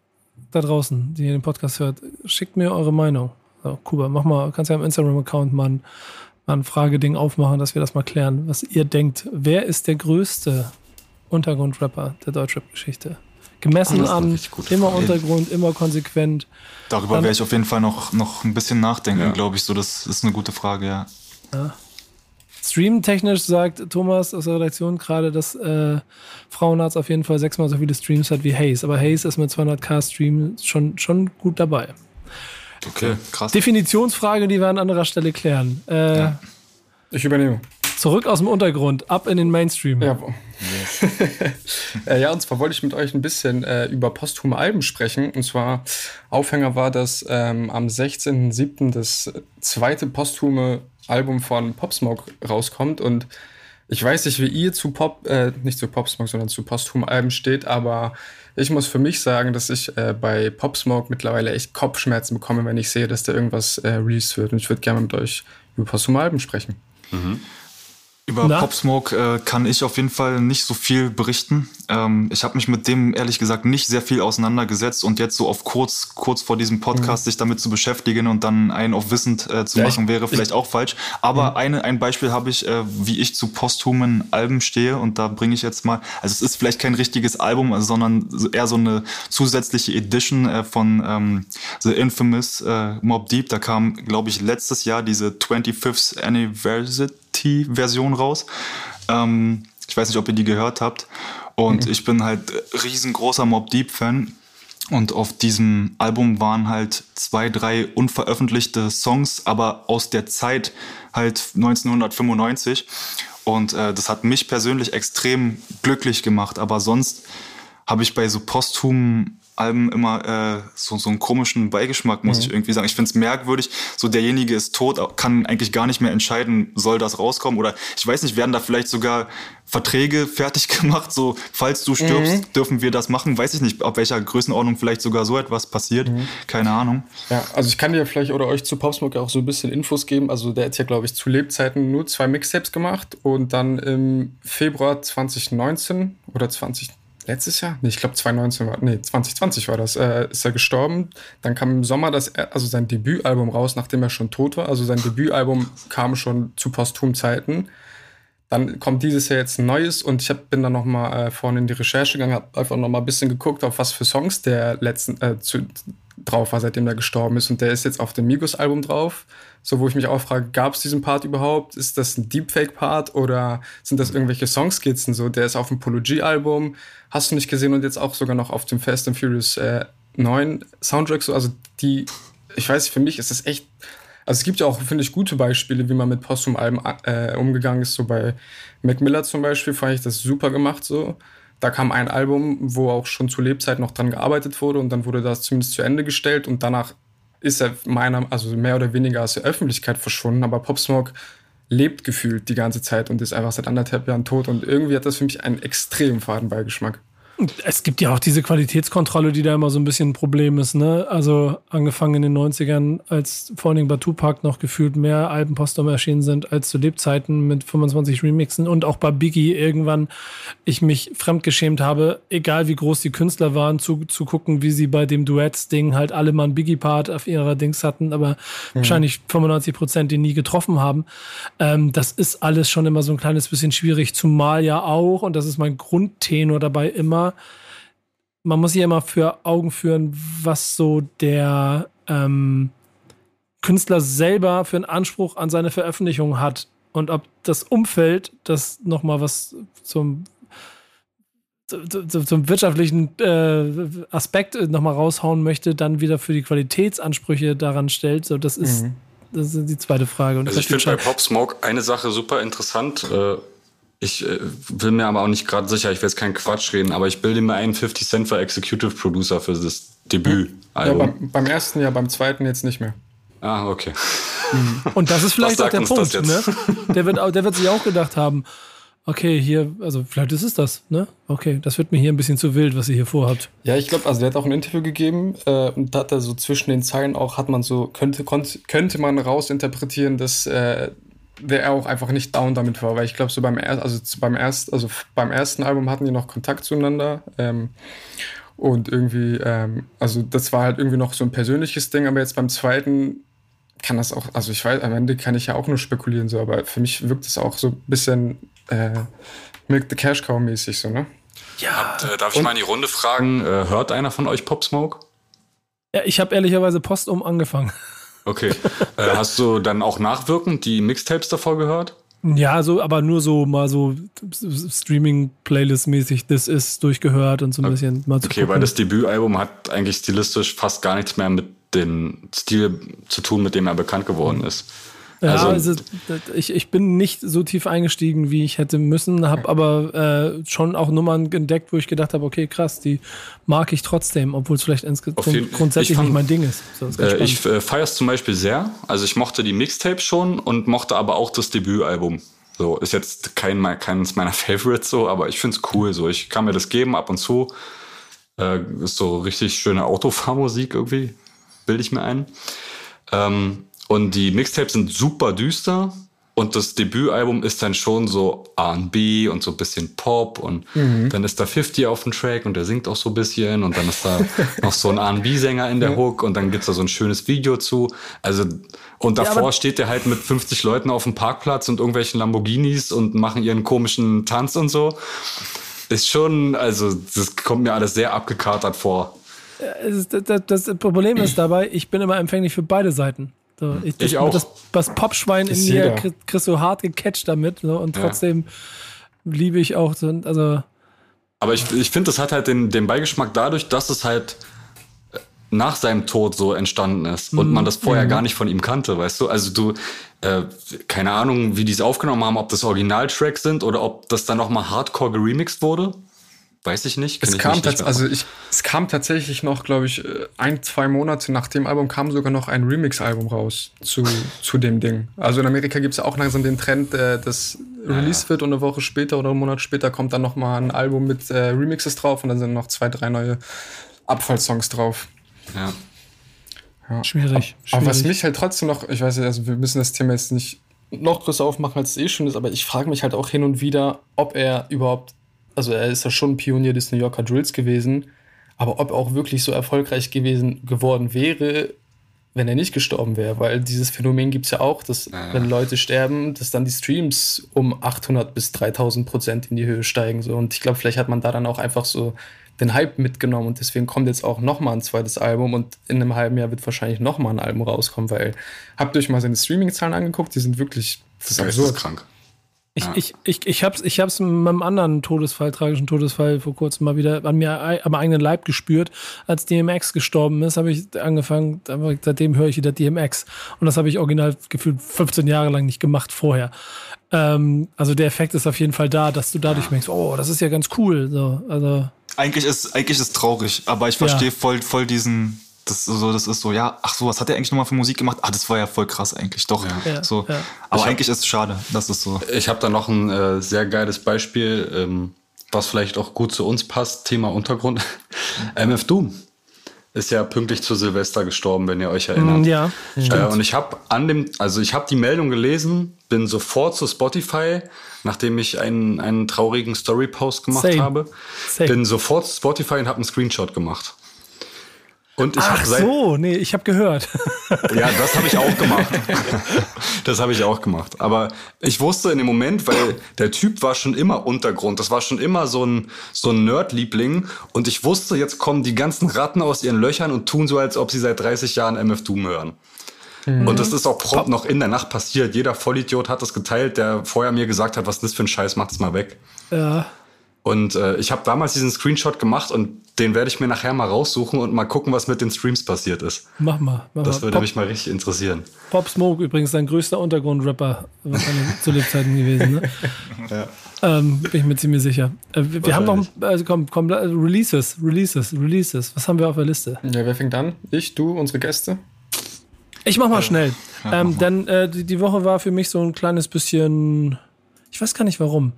da draußen, die ihr den Podcast hört, schickt mir eure Meinung. So, Kuba, mach mal, kannst ja im Instagram-Account mal mal ein Frageding aufmachen, dass wir das mal klären, was ihr denkt. Wer ist der größte Untergrundrapper der Deutschrap-Geschichte? Gemessen oh, an immer Frage. Untergrund, immer konsequent. Darüber werde ich auf jeden Fall noch, noch ein bisschen nachdenken, ja. glaube ich. So, das ist eine gute Frage, ja. ja. Stream-technisch sagt Thomas aus der Redaktion gerade, dass äh, Frauenarzt auf jeden Fall sechsmal so viele Streams hat wie Hayes. Aber Hayes ist mit 200k Stream schon, schon gut dabei. Okay, krass. Definitionsfrage, die wir an anderer Stelle klären. Äh, ja. Ich übernehme. Zurück aus dem Untergrund, ab in den Mainstream. Ja, yes. Äh, ja und zwar wollte ich mit euch ein bisschen äh, über posthume Alben sprechen. Und zwar, Aufhänger war, dass ähm, am 16.07. das zweite posthume Album von Pop Smoke rauskommt und ich weiß nicht, wie ihr zu Pop, äh, nicht zu Pop Smoke, sondern zu posthum Alben steht, aber ich muss für mich sagen, dass ich äh, bei Pop Smoke mittlerweile echt Kopfschmerzen bekomme, wenn ich sehe, dass da irgendwas äh, released wird. Und ich würde gerne mit euch über posthum Alben sprechen. Mhm. Über Na? Pop Smoke äh, kann ich auf jeden Fall nicht so viel berichten. Ähm, ich habe mich mit dem ehrlich gesagt nicht sehr viel auseinandergesetzt und jetzt so auf kurz, kurz vor diesem Podcast mhm. sich damit zu beschäftigen und dann einen auf wissend äh, zu ja, machen, wäre vielleicht auch falsch. Aber mhm. eine, ein Beispiel habe ich, äh, wie ich zu posthumen Alben stehe und da bringe ich jetzt mal, also es ist vielleicht kein richtiges Album, also, sondern eher so eine zusätzliche Edition äh, von ähm, The Infamous äh, Mob Deep. Da kam, glaube ich, letztes Jahr diese 25th Anniversary Version raus. Ähm, ich weiß nicht, ob ihr die gehört habt. Und mhm. ich bin halt riesengroßer Mob Deep Fan. Und auf diesem Album waren halt zwei, drei unveröffentlichte Songs, aber aus der Zeit halt 1995. Und äh, das hat mich persönlich extrem glücklich gemacht. Aber sonst habe ich bei so posthumen Alben immer äh, so, so einen komischen Beigeschmack, muss mhm. ich irgendwie sagen. Ich finde es merkwürdig, so derjenige ist tot, kann eigentlich gar nicht mehr entscheiden, soll das rauskommen oder ich weiß nicht, werden da vielleicht sogar Verträge fertig gemacht, so falls du stirbst, mhm. dürfen wir das machen. Weiß ich nicht, ab welcher Größenordnung vielleicht sogar so etwas passiert. Mhm. Keine Ahnung. Ja, also ich kann dir vielleicht oder euch zu Popsmoke auch so ein bisschen Infos geben. Also der hat ja, glaube ich, zu Lebzeiten nur zwei Mixtapes gemacht und dann im Februar 2019 oder 2020 letztes Jahr? Nee, ich glaube 2019 war, nee, 2020 war das, äh, ist er gestorben. Dann kam im Sommer das, also sein Debütalbum raus, nachdem er schon tot war. Also sein Debütalbum kam schon zu posthum Zeiten. Dann kommt dieses Jahr jetzt ein neues und ich hab, bin dann noch mal äh, vorne in die Recherche gegangen, habe einfach noch mal ein bisschen geguckt, auf was für Songs der letzten äh, zu, drauf war, seitdem er gestorben ist. Und der ist jetzt auf dem Migos-Album drauf. So, wo ich mich auch frage, gab es diesen Part überhaupt? Ist das ein Deepfake-Part oder sind das irgendwelche Songskizzen? So, der ist auf dem Polo G-Album, hast du nicht gesehen und jetzt auch sogar noch auf dem Fast and Furious äh, 9 Soundtrack. So, also die, ich weiß, für mich ist das echt. Also es gibt ja auch, finde ich, gute Beispiele, wie man mit Posthum-Alben äh, umgegangen ist. So bei Mac Miller zum Beispiel fand ich das super gemacht so. Da kam ein Album, wo auch schon zur Lebzeit noch dran gearbeitet wurde und dann wurde das zumindest zu Ende gestellt und danach ist er meiner, also mehr oder weniger aus der Öffentlichkeit verschwunden, aber Pop Smoke lebt gefühlt die ganze Zeit und ist einfach seit anderthalb Jahren tot und irgendwie hat das für mich einen extrem faden Beigeschmack. Es gibt ja auch diese Qualitätskontrolle, die da immer so ein bisschen ein Problem ist. Ne? Also angefangen in den 90ern, als vor allen Dingen bei Tupac noch gefühlt mehr Alben postum erschienen sind als zu Lebzeiten mit 25 Remixen und auch bei Biggie irgendwann ich mich fremdgeschämt habe, egal wie groß die Künstler waren, zu, zu gucken, wie sie bei dem Duets-Ding halt alle mal einen Biggie-Part auf ihrer Dings hatten, aber mhm. wahrscheinlich 95 Prozent die nie getroffen haben. Ähm, das ist alles schon immer so ein kleines bisschen schwierig, zumal ja auch, und das ist mein Grundtenor dabei immer, man muss sich immer für Augen führen, was so der ähm, Künstler selber für einen Anspruch an seine Veröffentlichung hat und ob das Umfeld, das nochmal was zum zum wirtschaftlichen äh, Aspekt nochmal raushauen möchte, dann wieder für die Qualitätsansprüche daran stellt. So, das ist, mhm. das ist die zweite Frage. Und also ich finde bei Pop Smoke eine Sache super interessant. Äh, Ich äh, bin mir aber auch nicht gerade sicher, ich will jetzt keinen Quatsch reden, aber ich bilde mir einen 50 Cent für Executive Producer für das Debüt. Ja, beim, beim, ersten ja, beim zweiten jetzt nicht mehr. Ah, okay. Und das ist vielleicht auch der Punkt, ne? Der wird, der wird sich auch gedacht haben, okay, hier, also vielleicht ist es das, ne? Okay, das wird mir hier ein bisschen zu wild, was ihr hier vorhabt. Ja, ich glaube, also der hat auch ein Interview gegeben äh, und da hat er so zwischen den Zeilen auch, hat man so, könnte, konnte, könnte man rausinterpretieren, dass äh, der auch einfach nicht down damit war, weil ich glaube, so beim, er also beim, erst also beim ersten Album hatten die noch Kontakt zueinander. Ähm, und irgendwie, ähm, also das war halt irgendwie noch so ein persönliches Ding, aber jetzt beim zweiten kann das auch, also ich weiß, am Ende kann ich ja auch nur spekulieren, so, aber für mich wirkt es auch so ein bisschen äh, Milk the Cash Cow mäßig so, ne? Ja. Habt, äh, darf ich Und, mal in die Runde fragen, äh, hört einer von euch Pop Smoke? Ja, ich habe ehrlicherweise postum angefangen. Okay. äh, hast du dann auch nachwirkend die Mixtapes davor gehört? Ja, so, aber nur so mal so Streaming-Playlist-mäßig, das ist durchgehört und so ein bisschen mal zu Okay, gucken. weil das Debütalbum hat eigentlich stilistisch fast gar nichts mehr mit dem Stil zu tun, mit dem er bekannt geworden ist. Ja, also, also ich, ich bin nicht so tief eingestiegen, wie ich hätte müssen, habe aber äh, schon auch Nummern entdeckt, wo ich gedacht habe, okay, krass, die mag ich trotzdem, obwohl es vielleicht jeden, grundsätzlich fand, nicht mein Ding ist. So, ist äh, ich äh, feiere es zum Beispiel sehr. Also ich mochte die Mixtapes schon und mochte aber auch das Debütalbum. So, ist jetzt kein, keines meiner Favorites so, aber ich finde es cool. So, ich kann mir das geben ab und zu. Äh, ist so richtig schöne Autofahrmusik irgendwie, bilde ich mir ein. Ähm, und die Mixtapes sind super düster. Und das Debütalbum ist dann schon so RB und so ein bisschen Pop. Und mhm. dann ist da 50 auf dem Track und der singt auch so ein bisschen. Und dann ist da noch so ein RB-Sänger in der Hook. Und dann gibt's da so ein schönes Video zu. Also, und davor ja, steht der halt mit 50 Leuten auf dem Parkplatz und irgendwelchen Lamborghinis und machen ihren komischen Tanz und so. Ist schon, also, das kommt mir alles sehr abgekatert vor. Das, das Problem ist dabei, ich bin immer empfänglich für beide Seiten. So, ich, ich auch. Das, das Popschwein in mir kriegst du hart gecatcht damit so, und trotzdem ja. liebe ich auch so, also. Aber ich, ich finde, das hat halt den, den Beigeschmack dadurch, dass es halt äh, nach seinem Tod so entstanden ist und man das vorher mhm. gar nicht von ihm kannte, weißt du? Also du, äh, keine Ahnung, wie die es aufgenommen haben, ob das Originaltracks sind oder ob das dann nochmal hardcore geremixed wurde. Weiß ich nicht. Es, kam nicht also ich, es kam tatsächlich noch, glaube ich, äh, ein, zwei Monate nach dem Album kam sogar noch ein Remix-Album raus zu, zu dem Ding. Also in Amerika gibt es ja auch langsam den Trend, äh, dass released ja. wird und eine Woche später oder einen Monat später kommt dann noch mal ein Album mit äh, Remixes drauf und dann sind noch zwei, drei neue Abfallsongs drauf. Ja. ja. Schwierig, aber, aber was mich halt trotzdem noch, ich weiß nicht, also wir müssen das Thema jetzt nicht noch größer aufmachen, als es eh schon ist, aber ich frage mich halt auch hin und wieder, ob er überhaupt also er ist ja schon ein Pionier des New Yorker Drills gewesen, aber ob er auch wirklich so erfolgreich gewesen geworden wäre, wenn er nicht gestorben wäre, weil dieses Phänomen gibt es ja auch, dass ja. wenn Leute sterben, dass dann die Streams um 800 bis 3000 Prozent in die Höhe steigen. So. Und ich glaube, vielleicht hat man da dann auch einfach so den Hype mitgenommen und deswegen kommt jetzt auch noch mal ein zweites Album und in einem halben Jahr wird wahrscheinlich noch mal ein Album rauskommen, weil habt ihr euch mal seine Streaming-Zahlen angeguckt? Die sind wirklich das ist absurd. krank. Ich, ja. ich, ich, ich hab's, ich hab's mit meinem anderen Todesfall, tragischen Todesfall vor kurzem mal wieder an mir am eigenen Leib gespürt. Als DMX gestorben ist, habe ich angefangen, seitdem höre ich wieder DMX. Und das habe ich original gefühlt 15 Jahre lang nicht gemacht vorher. Ähm, also der Effekt ist auf jeden Fall da, dass du dadurch ja. merkst, oh, das ist ja ganz cool. So, also eigentlich ist eigentlich ist traurig, aber ich verstehe ja. voll voll diesen das, so, das ist so, ja, ach so, was hat er eigentlich nochmal für Musik gemacht? Ah, das war ja voll krass eigentlich, doch. Ja. So. Ja. Aber ich eigentlich hab, ist es schade, dass es so. Ich habe da noch ein äh, sehr geiles Beispiel, ähm, was vielleicht auch gut zu uns passt, Thema Untergrund. MF Doom ist ja pünktlich zu Silvester gestorben, wenn ihr euch erinnert. Mm, ja. Äh, und ich habe an dem, also ich habe die Meldung gelesen, bin sofort zu Spotify, nachdem ich einen, einen traurigen Story-Post gemacht Same. habe, Same. bin sofort zu Spotify und habe einen Screenshot gemacht. Und ich Ach so, nee, ich habe gehört. Ja, das habe ich auch gemacht. Das habe ich auch gemacht. Aber ich wusste in dem Moment, weil der Typ war schon immer Untergrund. Das war schon immer so ein, so ein Nerd-Liebling. Und ich wusste, jetzt kommen die ganzen Ratten aus ihren Löchern und tun so, als ob sie seit 30 Jahren MF Doom hören. Mhm. Und das ist auch prompt noch in der Nacht passiert. Jeder Vollidiot hat das geteilt, der vorher mir gesagt hat, was das für ein Scheiß, macht es mal weg. Ja. Und äh, ich habe damals diesen Screenshot gemacht und den werde ich mir nachher mal raussuchen und mal gucken, was mit den Streams passiert ist. Mach mal. Mach das würde mich mal richtig interessieren. Pop Smoke übrigens sein größter Untergrundrapper zu Lebzeiten gewesen. Ne? ja. Ähm, bin ich mir ziemlich sicher. Äh, wir, haben noch, also komm, komm, Releases, Releases, Releases. Was haben wir auf der Liste? Ja, wer fängt an? Ich, du, unsere Gäste? Ich mach mal schnell. Ja, ähm, mach mal. Denn äh, die, die Woche war für mich so ein kleines bisschen, ich weiß gar nicht warum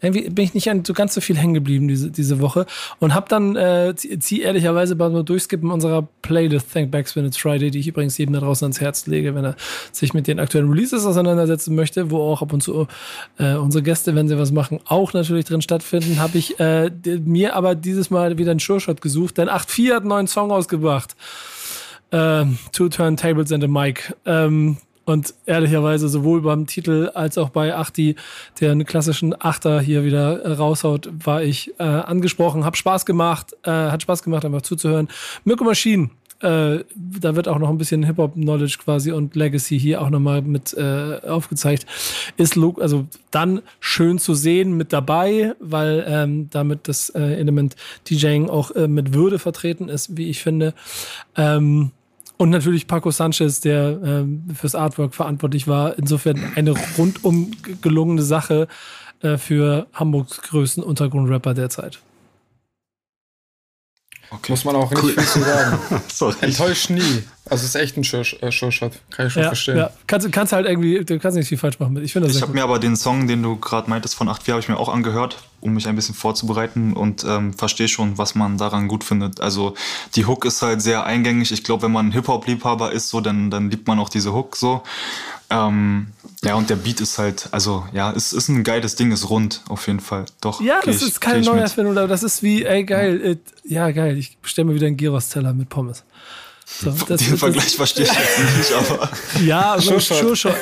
irgendwie bin ich nicht an so ganz so viel hängen geblieben diese, diese Woche und habe dann, äh, zieh ehrlicherweise beim Durchskippen unserer Playlist Thank Backs When It's Friday, die ich übrigens jedem da draußen ans Herz lege, wenn er sich mit den aktuellen Releases auseinandersetzen möchte, wo auch ab und zu äh, unsere Gäste, wenn sie was machen, auch natürlich drin stattfinden, habe ich äh, mir aber dieses Mal wieder einen Sure-Shot gesucht, denn 8.4 hat einen neuen Song ausgebracht. Uh, Two Turntables and a Mic. Ähm, und ehrlicherweise sowohl beim Titel als auch bei Achti, der einen klassischen Achter hier wieder äh, raushaut, war ich äh, angesprochen. Hab Spaß gemacht, äh, hat Spaß gemacht, einfach zuzuhören. Mirko Maschinen, äh, da wird auch noch ein bisschen Hip-Hop-Knowledge quasi und Legacy hier auch nochmal mit äh, aufgezeigt. Ist also dann schön zu sehen mit dabei, weil ähm, damit das äh, Element DJing auch äh, mit Würde vertreten ist, wie ich finde. Ähm, und natürlich Paco Sanchez, der äh, fürs Artwork verantwortlich war. Insofern eine rundum gelungene Sache äh, für Hamburgs größten Untergrundrapper derzeit. Okay. Muss man auch nicht cool. viel zu sagen. Enttäuscht nie. Also es ist echt ein Showshot. Kann ich schon ja, verstehen. Ja. Kannst, kannst halt irgendwie, du kannst nicht viel falsch machen. Ich, ich habe mir aber den Song, den du gerade meintest von 8.4, habe ich mir auch angehört, um mich ein bisschen vorzubereiten und ähm, verstehe schon, was man daran gut findet. Also die Hook ist halt sehr eingängig. Ich glaube, wenn man Hip-Hop-Liebhaber ist, so, dann, dann liebt man auch diese Hook so. Ähm, ja, und der Beat ist halt, also ja, es ist ein geiles Ding, ist rund, auf jeden Fall. Doch. Ja, das ich, ist keine Neuerfindung, aber das ist wie, ey, geil, ja, ja geil, ich bestelle mir wieder einen Gyros-Teller mit Pommes. So, das, Den Vergleich verstehe ich jetzt nicht, aber. Ja, also sure, sure.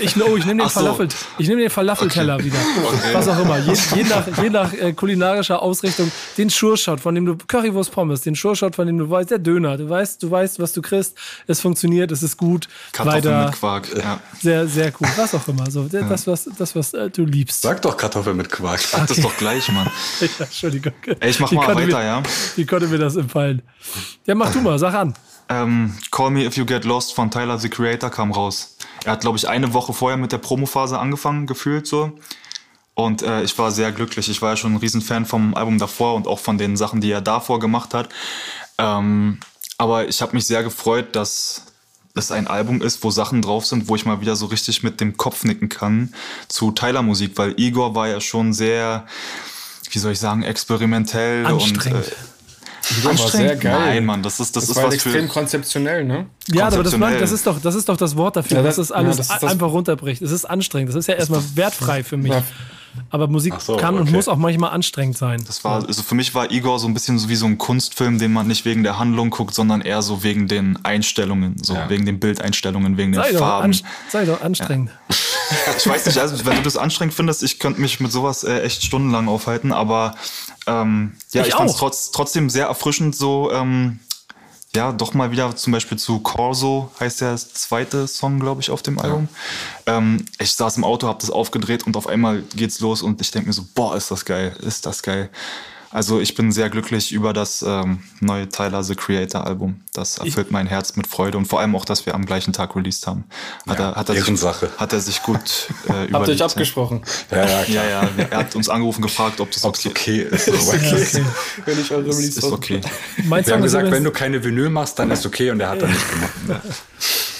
Ich, oh, ich nehme den, so. Falafel, nehm den Falafelteller okay. wieder. Okay. Was auch immer. Je, je nach, je nach äh, kulinarischer Ausrichtung. Den Sure-Shot, von dem du, Currywurst Pommes, den Sure-Shot, von dem du weißt, der Döner. Du weißt, du weißt, was du kriegst. Es funktioniert, es ist gut. Kartoffeln weiter. mit Quark, ja. Sehr, sehr cool. Was auch immer. So, das, was, das, was äh, du liebst. Sag doch Kartoffeln mit Quark. Sag okay. das doch gleich, Mann. ja, Entschuldigung. Ey, ich mach mal weiter, mir, ja? Wie konnte mir das empfallen? Ja, mach du mal, sag an. Ähm, Call Me If You Get Lost von Tyler the Creator kam raus. Er hat, glaube ich, eine Woche vorher mit der Promophase angefangen, gefühlt so. Und äh, ich war sehr glücklich. Ich war ja schon ein Riesenfan vom Album davor und auch von den Sachen, die er davor gemacht hat. Ähm, aber ich habe mich sehr gefreut, dass es ein Album ist, wo Sachen drauf sind, wo ich mal wieder so richtig mit dem Kopf nicken kann zu Tyler-Musik, weil Igor war ja schon sehr, wie soll ich sagen, experimentell und äh, Igor war sehr geil. Nein, Mann, das ist das, das ist war was extrem für konzeptionell, ne? Ja, aber das, das, ist doch, das ist doch das Wort dafür, ja, das, dass es alles ja, das das einfach runterbricht. Es ist anstrengend. Das ist ja erstmal wertfrei für mich. Ja. Aber Musik so, kann okay. und muss auch manchmal anstrengend sein. Das war, also für mich war Igor so ein bisschen so wie so ein Kunstfilm, den man nicht wegen der Handlung guckt, sondern eher so wegen den Einstellungen, so ja. wegen den Bildeinstellungen, wegen sei den Farben. Doch sei doch anstrengend. Ja. Ich weiß nicht, also wenn du das anstrengend findest, ich könnte mich mit sowas äh, echt stundenlang aufhalten, aber ähm, ja, ich, ich fand es trotz, trotzdem sehr erfrischend, so ähm, ja, doch mal wieder zum Beispiel zu Corso, heißt der zweite Song, glaube ich, auf dem Album. Ja. Ähm, ich saß im Auto, hab das aufgedreht und auf einmal geht's los und ich denke mir so, boah, ist das geil, ist das geil. Also ich bin sehr glücklich über das ähm, neue Tyler The Creator Album. Das erfüllt ich mein Herz mit Freude und vor allem auch, dass wir am gleichen Tag released haben. Hat, ja, er, hat, er, sich, Sache. hat er sich gut äh, Habt ihr euch abgesprochen? Ja ja, ja, ja, Er hat uns angerufen, gefragt, ob das okay, okay ist. ist okay. okay. Wenn ich eure Release ist, ist okay. wir haben gesagt, wenn du keine Vinyl machst, dann ist okay und er hat dann nicht gemacht.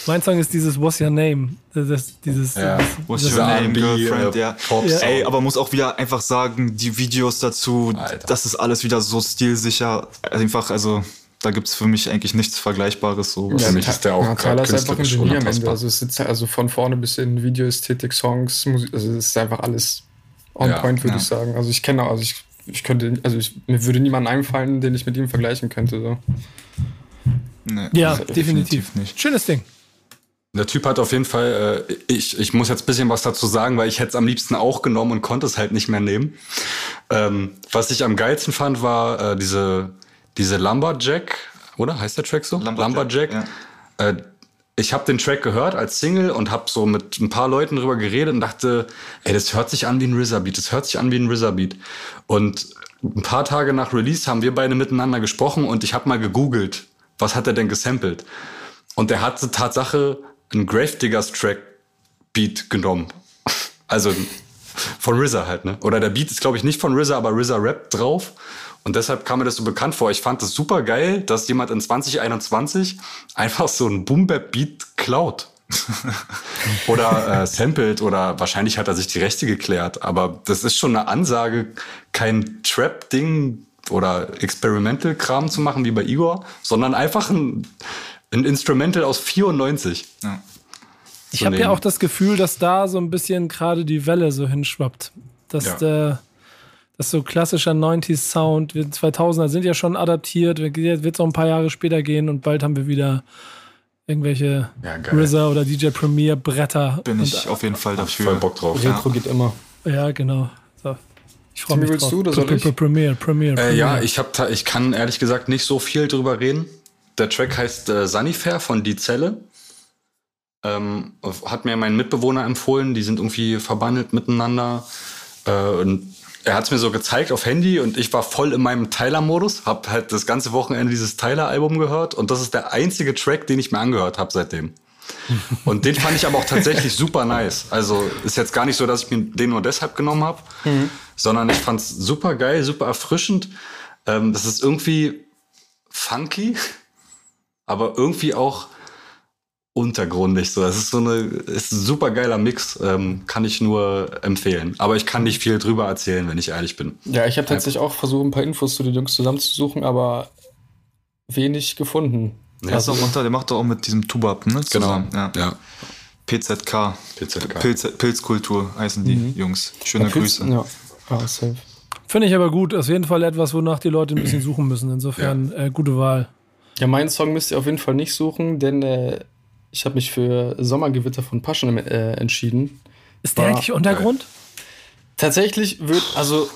Mein Song ist dieses What's Your Name? Das, dieses, ja. das, What's Your Name, Girlfriend, ja. ja. Ey, aber muss auch wieder einfach sagen, die Videos dazu, Alter. das ist alles wieder so stilsicher. Einfach, also da gibt es für mich eigentlich nichts Vergleichbares. So. Ja, für mich ist der auch ja, Tyler ist einfach ein am Ende. Also, es ist also von vorne bis in Videoästhetik, Songs, Musik, also es ist einfach alles on ja, point, würde ja. ich sagen. Also ich kenne auch, also ich, ich könnte, also ich, mir würde niemand einfallen, den ich mit ihm vergleichen könnte. So. Nee, ja, definitiv. definitiv nicht. Schönes Ding. Der Typ hat auf jeden Fall, äh, ich, ich muss jetzt ein bisschen was dazu sagen, weil ich hätte es am liebsten auch genommen und konnte es halt nicht mehr nehmen. Ähm, was ich am geilsten fand, war äh, diese, diese Lumberjack, oder? Heißt der Track so? Lumberjack. Lumberjack. Ja. Äh, ich habe den Track gehört als Single und habe so mit ein paar Leuten drüber geredet und dachte, ey, das hört sich an wie ein RZA-Beat, das hört sich an wie ein RZA-Beat. Und ein paar Tage nach Release haben wir beide miteinander gesprochen und ich habe mal gegoogelt, was hat er denn gesampelt? Und er hatte Tatsache einen Gravediggers Track Beat genommen. Also von RZA halt, ne? Oder der Beat ist, glaube ich, nicht von RZA, aber RZA Rap drauf. Und deshalb kam mir das so bekannt vor. Ich fand es super geil, dass jemand in 2021 einfach so einen Boom-Bap-Beat klaut. oder äh, sampled oder wahrscheinlich hat er sich die Rechte geklärt. Aber das ist schon eine Ansage, kein Trap-Ding oder Experimental-Kram zu machen wie bei Igor, sondern einfach ein, ein Instrumental aus 94. Ja. Ich habe ja auch das Gefühl, dass da so ein bisschen gerade die Welle so hinschwappt. Dass ja. der, das so klassischer 90s Sound, 2000er sind ja schon adaptiert, wird es auch ein paar Jahre später gehen und bald haben wir wieder irgendwelche ja, RZA oder DJ Premier Bretter. Bin ich auf jeden Fall dafür. Voll Bock drauf. Retro ja. geht immer. Ja, genau. So. Ich freue mich willst drauf. du oder soll ich? Premier, Premier, Premier. Äh, ja, ich, hab ich kann ehrlich gesagt nicht so viel drüber reden. Der Track heißt äh, Sunnyfair von Die Zelle. Ähm, hat mir mein Mitbewohner empfohlen. Die sind irgendwie verbandelt miteinander. Äh, und er hat es mir so gezeigt auf Handy und ich war voll in meinem Tyler-Modus, habe halt das ganze Wochenende dieses Tyler-Album gehört und das ist der einzige Track, den ich mir angehört habe seitdem. und den fand ich aber auch tatsächlich super nice. Also ist jetzt gar nicht so, dass ich mir den nur deshalb genommen habe, mhm. sondern ich fand es super geil, super erfrischend. Ähm, das ist irgendwie funky, aber irgendwie auch untergrundig. So, das ist so eine, ist ein super geiler Mix, ähm, kann ich nur empfehlen. Aber ich kann nicht viel drüber erzählen, wenn ich ehrlich bin. Ja, ich habe tatsächlich auch versucht, ein paar Infos zu den Jungs zusammenzusuchen, aber wenig gefunden. Ja, also, unter, der macht doch auch mit diesem Tubab, ne? Zusammen. Genau. Ja. ja. PZK. PZK. Pilz, Pilzkultur heißen die mhm. Jungs. Schöne ja, Pilz, Grüße. Ja, ja safe. Finde ich aber gut. Auf jeden Fall etwas, wonach die Leute ein bisschen suchen müssen. Insofern ja. äh, gute Wahl. Ja, meinen Song müsst ihr auf jeden Fall nicht suchen, denn äh, ich habe mich für Sommergewitter von Paschen äh, entschieden. Ist der War, eigentlich Untergrund? Äh, tatsächlich wird, also.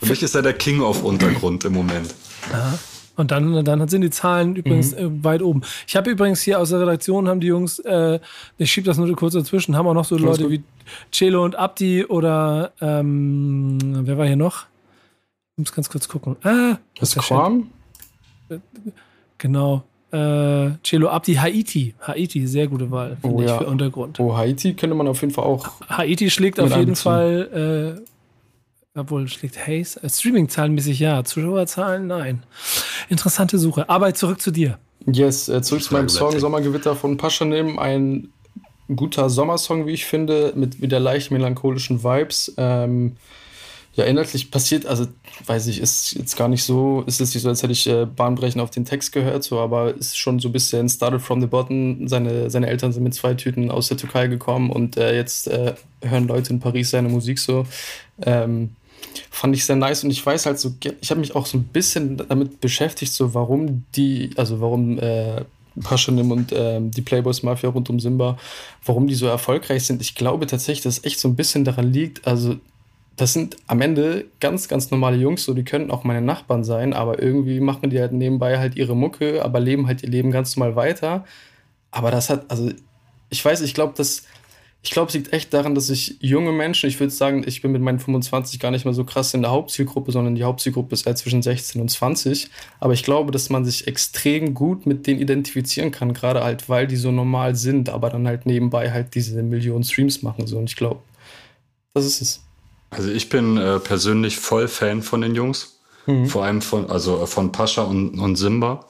Für mich ist er der King of Untergrund im Moment. Aha. Und dann, dann sind die Zahlen übrigens mhm. äh, weit oben. Ich habe übrigens hier aus der Redaktion haben die Jungs, äh, ich schiebe das nur kurz dazwischen, haben auch noch so Leute gut. wie Celo und Abdi oder ähm, wer war hier noch? Ich muss ganz kurz gucken. Ah, das ist Quam? Genau äh, Cello Abdi Haiti. Haiti, sehr gute Wahl, finde oh, ich, ja. für Untergrund. Oh, Haiti könnte man auf jeden Fall auch. Haiti schlägt auf jeden Fall, äh, obwohl schlägt Haze. Äh, Streaming-Zahlenmäßig ja, Zuschauerzahlen nein. Interessante Suche. Aber zurück zu dir. Yes, äh, zurück zu meinem Song Sommergewitter von Paschanim. Ein guter Sommersong, wie ich finde, mit wieder leicht melancholischen Vibes. Ähm, ja, inhaltlich passiert, also weiß ich, ist jetzt gar nicht so, ist es nicht so, als hätte ich äh, Bahnbrechen auf den Text gehört, so, aber ist schon so ein bisschen started from the bottom. Seine, seine Eltern sind mit zwei Tüten aus der Türkei gekommen und äh, jetzt äh, hören Leute in Paris seine Musik so. Ähm, fand ich sehr nice und ich weiß halt so, ich habe mich auch so ein bisschen damit beschäftigt, so warum die, also warum äh, Paschanim und äh, die Playboys Mafia rund um Simba, warum die so erfolgreich sind. Ich glaube tatsächlich, dass es echt so ein bisschen daran liegt, also das sind am Ende ganz, ganz normale Jungs, so die können auch meine Nachbarn sein, aber irgendwie machen die halt nebenbei halt ihre Mucke, aber leben halt ihr Leben ganz normal weiter. Aber das hat, also ich weiß, ich glaube, das, ich glaube, es liegt echt daran, dass ich junge Menschen, ich würde sagen, ich bin mit meinen 25 gar nicht mehr so krass in der Hauptzielgruppe, sondern die Hauptzielgruppe ist halt zwischen 16 und 20. Aber ich glaube, dass man sich extrem gut mit denen identifizieren kann, gerade halt, weil die so normal sind, aber dann halt nebenbei halt diese Millionen Streams machen. So. Und ich glaube, das ist es. Also ich bin äh, persönlich voll Fan von den Jungs. Mhm. Vor allem von, also äh, von Pascha und, und Simba.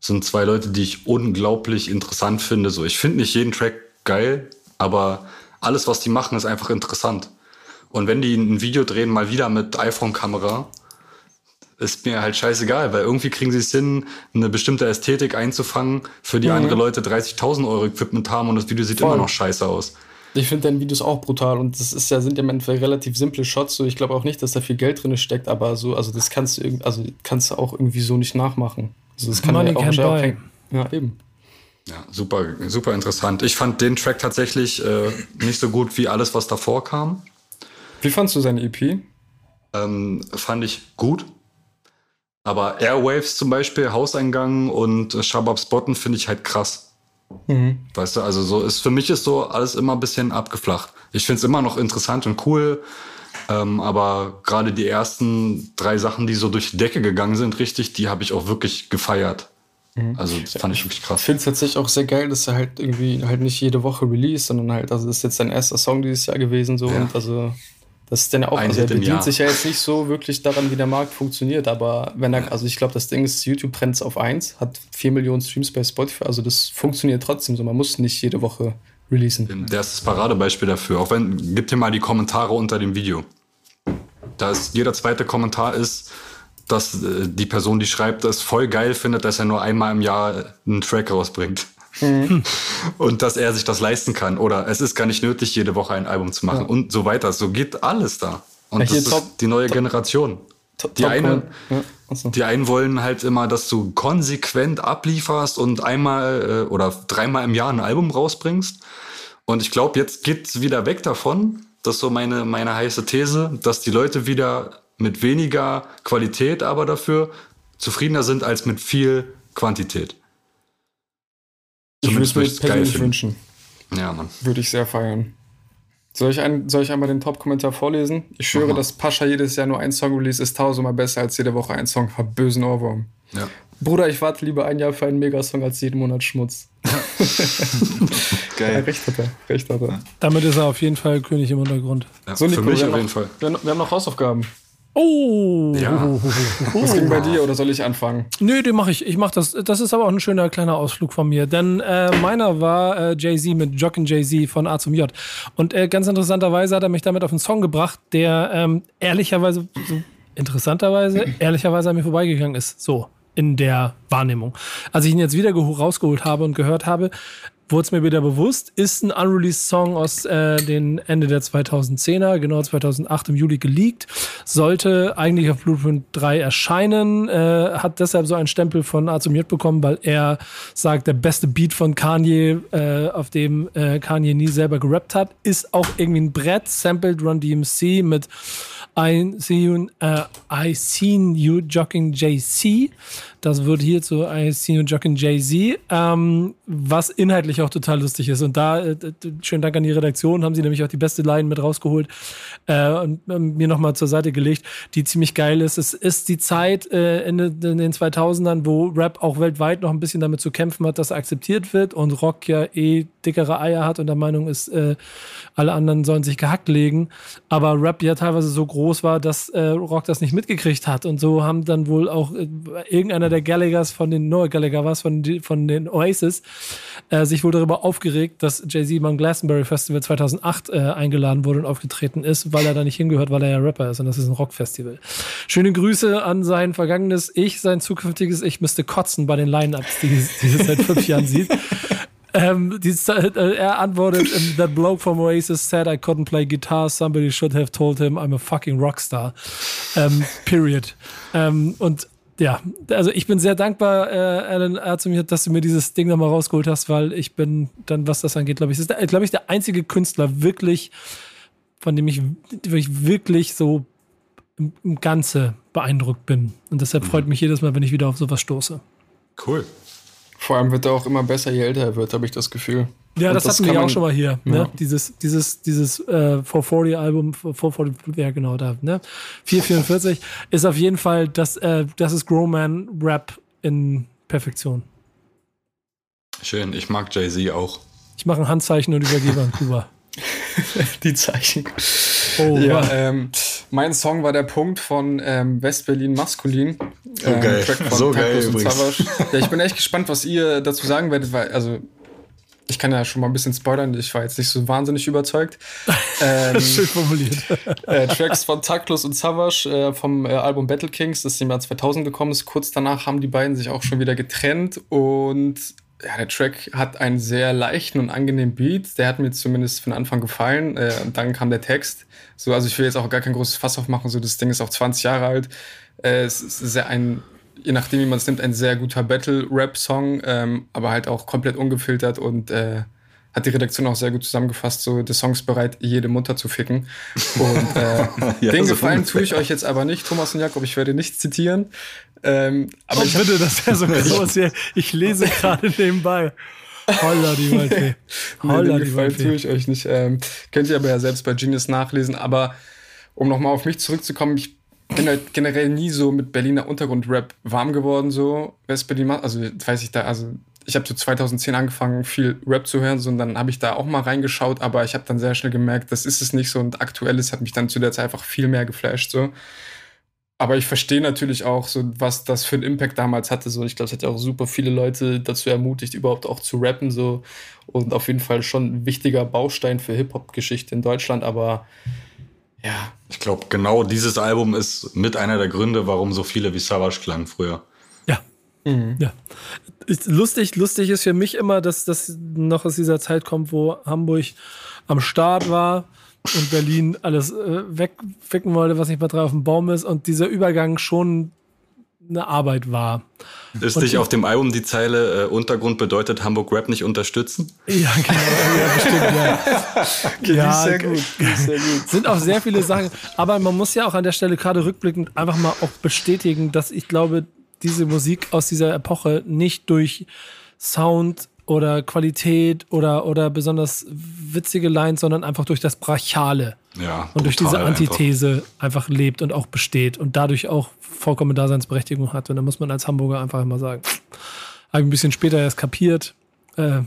Das sind zwei Leute, die ich unglaublich interessant finde. So, ich finde nicht jeden Track geil, aber alles, was die machen, ist einfach interessant. Und wenn die ein Video drehen, mal wieder mit iPhone-Kamera, ist mir halt scheißegal, weil irgendwie kriegen sie es hin, eine bestimmte Ästhetik einzufangen, für die mhm. andere Leute 30.000 Euro Equipment haben und das Video sieht Voll. immer noch scheiße aus. Ich finde deine Videos auch brutal und das ist ja, sind ja im Endeffekt relativ simple Shots. So, ich glaube auch nicht, dass da viel Geld drin steckt, aber so, also das kannst du also kannst du auch irgendwie so nicht nachmachen. Also das kann Money ja auch, auch Ja, eben. Ja, super, super interessant. Ich fand den Track tatsächlich äh, nicht so gut wie alles, was davor kam. Wie fandst du seine EP? Ähm, fand ich gut. Aber Airwaves zum Beispiel, Hauseingang und Shabab Spotten finde ich halt krass. Mhm. Weißt du, also so ist für mich ist so alles immer ein bisschen abgeflacht. Ich finde es immer noch interessant und cool, ähm, aber gerade die ersten drei Sachen, die so durch die Decke gegangen sind, richtig, die habe ich auch wirklich gefeiert. Mhm. Also das fand ich wirklich krass. Ich finde es tatsächlich auch sehr geil, dass er halt irgendwie halt nicht jede Woche release, sondern halt, also das ist jetzt sein erster Song dieses Jahr gewesen so ja. und also das ist dann ja auch, Ein also er bedient sich ja jetzt nicht so wirklich daran, wie der Markt funktioniert, aber wenn er, also ich glaube, das Ding ist YouTube Trends auf 1, hat 4 Millionen Streams bei Spotify, also das funktioniert trotzdem so, man muss nicht jede Woche releasen. Der ist das Paradebeispiel dafür, auch wenn, gib dir mal die Kommentare unter dem Video. Da ist, jeder zweite Kommentar ist, dass äh, die Person, die schreibt, das voll geil findet, dass er nur einmal im Jahr einen Track rausbringt. Mhm. Und dass er sich das leisten kann. Oder es ist gar nicht nötig, jede Woche ein Album zu machen. Ja. Und so weiter. So geht alles da. Und ja, das ist top, die neue top, Generation. Top, die, eine, ja. die einen wollen halt immer, dass du konsequent ablieferst und einmal äh, oder dreimal im Jahr ein Album rausbringst. Und ich glaube, jetzt geht's wieder weg davon. Das ist so meine, meine heiße These, dass die Leute wieder mit weniger Qualität aber dafür zufriedener sind als mit viel Quantität. Ich würde es mir persönlich wünschen. Ja, Mann. Würde ich sehr feiern. Soll ich, ein, soll ich einmal den Top-Kommentar vorlesen? Ich schwöre, dass Pascha jedes Jahr nur ein Song release ist tausendmal besser als jede Woche ein Song. Hab bösen Ohrwurm. Ja. Bruder, ich warte lieber ein Jahr für einen Megasong als jeden Monat Schmutz. Geil. Ja, recht hat er. Recht hat er. Damit ist er auf jeden Fall König im Untergrund. Ja, so, Nico, für mich auf jeden Fall. Wir, wir haben noch Hausaufgaben. Oh. Ja. Was ging bei dir oder soll ich anfangen? Nö, den mache ich. Ich mache das. Das ist aber auch ein schöner kleiner Ausflug von mir. Denn äh, meiner war äh, Jay-Z mit Jockin' Jay-Z von A zum J. Und äh, ganz interessanterweise hat er mich damit auf einen Song gebracht, der ähm, ehrlicherweise, so interessanterweise, ehrlicherweise an mir vorbeigegangen ist. So in der Wahrnehmung. Als ich ihn jetzt wieder rausgeholt habe und gehört habe, wurde es mir wieder bewusst, ist ein unreleased Song aus äh, den Ende der 2010er, genau 2008 im Juli geleakt, sollte eigentlich auf Blueprint 3 erscheinen, äh, hat deshalb so einen Stempel von A zum bekommen, weil er sagt, der beste Beat von Kanye, äh, auf dem äh, Kanye nie selber gerappt hat, ist auch irgendwie ein Brett, sampled Run DMC mit I see you, uh, I seen you jogging JC. Das wird hier zu see you jogging Jay-Z, ähm, was inhaltlich auch total lustig ist. Und da, äh, schönen Dank an die Redaktion, haben sie nämlich auch die beste Line mit rausgeholt äh, und äh, mir nochmal zur Seite gelegt, die ziemlich geil ist. Es ist die Zeit äh, in, in, den 2000ern, wo Rap auch weltweit noch ein bisschen damit zu kämpfen hat, dass er akzeptiert wird und Rock ja eh dickere Eier hat und der Meinung ist, äh, alle anderen sollen sich gehackt legen. Aber Rap ja teilweise so groß war, dass äh, Rock das nicht mitgekriegt hat. Und so haben dann wohl auch äh, irgendeiner der Gallaghers von den, Noah Gallagher war von, von den Oasis, äh, sich wohl darüber aufgeregt, dass Jay-Z beim Glastonbury Festival 2008 äh, eingeladen wurde und aufgetreten ist, weil er da nicht hingehört, weil er ja Rapper ist und das ist ein Rockfestival. Schöne Grüße an sein vergangenes Ich, sein zukünftiges Ich müsste kotzen bei den Line-Ups, die, die er seit fünf Jahren sieht. Ähm, die, äh, er antwortet, that bloke from Oasis said I couldn't play guitar, somebody should have told him I'm a fucking rockstar. Ähm, period. Ähm, und ja, also ich bin sehr dankbar, äh, Alan Erzum, dass du mir dieses Ding nochmal rausgeholt hast, weil ich bin dann, was das angeht, glaube ich, ist, glaube ich, der einzige Künstler wirklich, von dem ich, ich wirklich so im, im Ganze beeindruckt bin. Und deshalb mhm. freut mich jedes Mal, wenn ich wieder auf sowas stoße. Cool. Vor allem wird er auch immer besser, je älter er wird, habe ich das Gefühl. Ja, das, das hatten wir auch schon mal hier. Ne? Ja. Ne? Dieses, dieses, dieses äh, 440-Album, 440, ja genau da, ne? 444 ist auf jeden Fall, das, äh, das ist Growman Rap in Perfektion. Schön, ich mag Jay-Z auch. Ich mache ein Handzeichen und übergebe an Kuba. Die Zeichen. Oh, ja, ähm, mein Song war der Punkt von ähm, West-Berlin Maskulin. So ähm, geil. so geil übrigens. Ja, ich bin echt gespannt, was ihr dazu sagen werdet, weil, also, ich kann ja schon mal ein bisschen spoilern, ich war jetzt nicht so wahnsinnig überzeugt. Ähm, Schön formuliert. Äh, Tracks von Taktlos und Savage äh, vom äh, Album Battle Kings, das im Jahr 2000 gekommen ist. Kurz danach haben die beiden sich auch schon wieder getrennt und ja, der Track hat einen sehr leichten und angenehmen Beat. Der hat mir zumindest von Anfang gefallen. Äh, und dann kam der Text. So, also ich will jetzt auch gar kein großes Fass aufmachen. So, das Ding ist auch 20 Jahre alt. Äh, es ist sehr ein, je nachdem, wie man es nimmt, ein sehr guter Battle-Rap-Song, ähm, aber halt auch komplett ungefiltert und äh, hat die Redaktion auch sehr gut zusammengefasst, so der Song ist bereit, jede Mutter zu ficken. Und äh, ja, den so Gefallen tue ich euch jetzt aber nicht, Thomas und Jakob, ich werde nicht zitieren. Ähm, aber oh, ich bitte, das wäre so groß hier. Ich lese gerade nebenbei. Holla die Waldfee. Holla nee, die Waldfee. tue ich euch nicht. Ähm, könnt ihr aber ja selbst bei Genius nachlesen. Aber um nochmal auf mich zurückzukommen, ich bin halt generell nie so mit Berliner Untergrundrap warm geworden, so West-Berlin, also weiß ich da, also ich habe so 2010 angefangen, viel Rap zu hören, so, und dann habe ich da auch mal reingeschaut, aber ich habe dann sehr schnell gemerkt, das ist es nicht so und aktuelles hat mich dann zu der Zeit einfach viel mehr geflasht, so. Aber ich verstehe natürlich auch, so, was das für einen Impact damals hatte. So, ich glaube, es hat ja auch super viele Leute dazu ermutigt, überhaupt auch zu rappen. So. Und auf jeden Fall schon ein wichtiger Baustein für Hip-Hop-Geschichte in Deutschland. Aber ja. Ich glaube, genau dieses Album ist mit einer der Gründe, warum so viele wie Savage klangen früher. Ja. Mhm. Ja. Lustig, lustig ist für mich immer, dass das noch aus dieser Zeit kommt, wo Hamburg am Start war und Berlin alles äh, wegficken wollte, was nicht mehr drauf auf dem Baum ist und dieser Übergang schon eine Arbeit war. Ist und nicht auf dem Album die Zeile äh, Untergrund bedeutet Hamburg Rap nicht unterstützen? Ja, genau. ja, bestimmt, ja. okay, ja, sehr gut. sehr gut. Sind auch sehr viele Sachen. Aber man muss ja auch an der Stelle gerade rückblickend einfach mal auch bestätigen, dass ich glaube, diese Musik aus dieser Epoche nicht durch Sound oder Qualität oder, oder besonders witzige Lines, sondern einfach durch das Brachiale. Ja, und durch diese Antithese einfach. einfach. lebt und auch besteht und dadurch auch vollkommen Daseinsberechtigung hat. Und da muss man als Hamburger einfach immer sagen, habe ich ein bisschen später erst kapiert. Äh,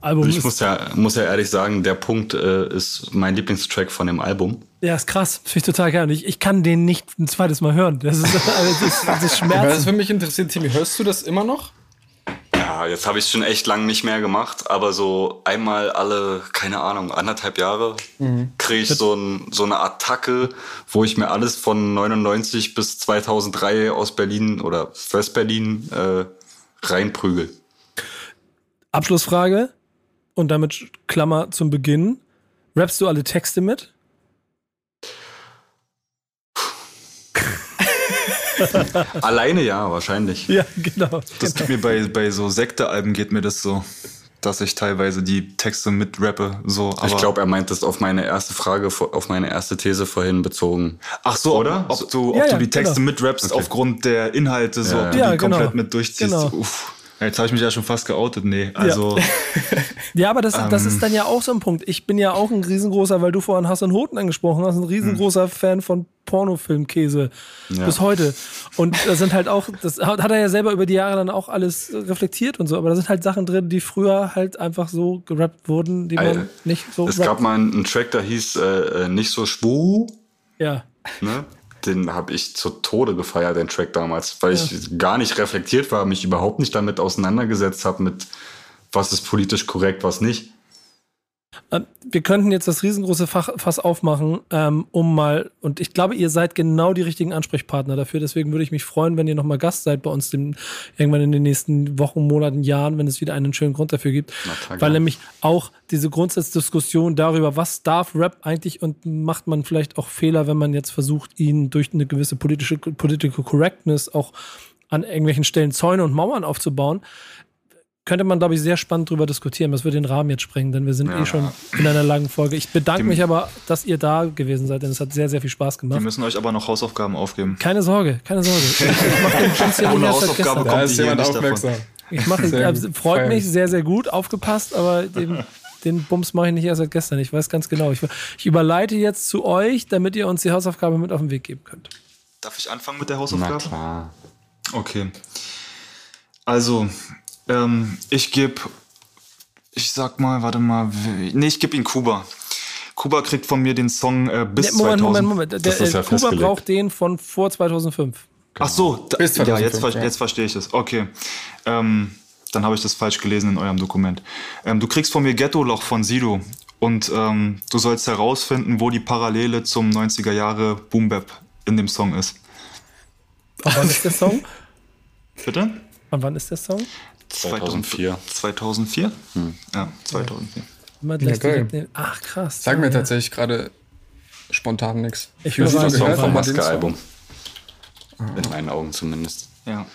Album ich muss ja, muss ja ehrlich sagen, der Punkt äh, ist mein Lieblingstrack von dem Album. Ja, ist krass. Finde ich total geil. Ich, ich kann den nicht ein zweites Mal hören. Das ist, das ist, das ist Schmerz. Was für mich interessiert, Timmy, hörst du das immer noch? Ja, jetzt habe ich es schon echt lang nicht mehr gemacht, aber so einmal alle, keine Ahnung, anderthalb Jahre mhm. kriege ich so, ein, so eine Attacke, wo ich mir alles von 99 bis 2003 aus Berlin oder West-Berlin äh, reinprügel. Abschlussfrage und damit Klammer zum Beginn. Rappst du alle Texte mit? Alleine ja, wahrscheinlich. Ja, genau. Das geht mir bei, bei so Sektealben geht mir das so, dass ich teilweise die Texte mit rappe. So, ich glaube, er meint das auf meine erste Frage, auf meine erste These vorhin bezogen. Ach so, oder? Ob, ob du, ob ja, du die Texte genau. mitrappst okay. aufgrund der Inhalte, so, ja, ob du ja, die genau. komplett mit durchziehst. Genau. Uff. Jetzt habe ich mich ja schon fast geoutet. Nee, also. Ja, ja aber das, ähm, das ist dann ja auch so ein Punkt. Ich bin ja auch ein riesengroßer, weil du vorhin Hassan Hoten angesprochen hast, ein riesengroßer hm. Fan von Pornofilmkäse ja. bis heute. Und da sind halt auch, das hat er ja selber über die Jahre dann auch alles reflektiert und so, aber da sind halt Sachen drin, die früher halt einfach so gerappt wurden, die man Alter, nicht so. Es gab mal einen Track, der hieß äh, äh nicht so schwu. Ja. Ne? Den habe ich zu Tode gefeiert, den Track damals, weil ja. ich gar nicht reflektiert war, mich überhaupt nicht damit auseinandergesetzt habe, mit was ist politisch korrekt, was nicht. Ähm, wir könnten jetzt das riesengroße Fach, Fass aufmachen, ähm, um mal, und ich glaube, ihr seid genau die richtigen Ansprechpartner dafür. Deswegen würde ich mich freuen, wenn ihr nochmal Gast seid bei uns dem, irgendwann in den nächsten Wochen, Monaten, Jahren, wenn es wieder einen schönen Grund dafür gibt. Weil nämlich auch diese Grundsatzdiskussion darüber, was darf Rap eigentlich und macht man vielleicht auch Fehler, wenn man jetzt versucht, ihn durch eine gewisse politische Political Correctness auch an irgendwelchen Stellen Zäune und Mauern aufzubauen könnte man, glaube ich, sehr spannend drüber diskutieren. Das würde den Rahmen jetzt sprengen, denn wir sind ja. eh schon in einer langen Folge. Ich bedanke die, mich aber, dass ihr da gewesen seid, denn es hat sehr, sehr viel Spaß gemacht. Wir müssen euch aber noch Hausaufgaben aufgeben. Keine Sorge, keine Sorge. Ich, ich mache den Chance ja Ohne Hausaufgabe kommt da ist jemand aufmerksam. Ich mache, also, freut mich, sehr, sehr gut, aufgepasst, aber den, den Bums mache ich nicht erst seit gestern. Ich weiß ganz genau. Ich, ich überleite jetzt zu euch, damit ihr uns die Hausaufgabe mit auf den Weg geben könnt. Darf ich anfangen mit der Hausaufgabe? Na klar. Okay. Also, ähm, ich gebe, ich sag mal, warte mal, nee, ich gebe ihn Kuba. Kuba kriegt von mir den Song äh, bis Moment, 2000. Moment, Moment, Moment. Der, ja Kuba braucht den von vor 2005. Ach so, da, bis 2005, ja, jetzt, ja. jetzt verstehe ich es. Okay. Ähm, dann habe ich das falsch gelesen in eurem Dokument. Ähm, du kriegst von mir Ghetto-Loch von Sido und ähm, du sollst herausfinden, wo die Parallele zum 90er Jahre Boom Bap in dem Song ist. Und wann ist der Song? Bitte? Und wann ist der Song? 2004. 2004? Hm. Ja, 2004. Ja, okay. Ach, krass. Sag mir ja. tatsächlich gerade spontan nichts. Ich höre das Song vom Maske-Album. In meinen Augen zumindest. Ja.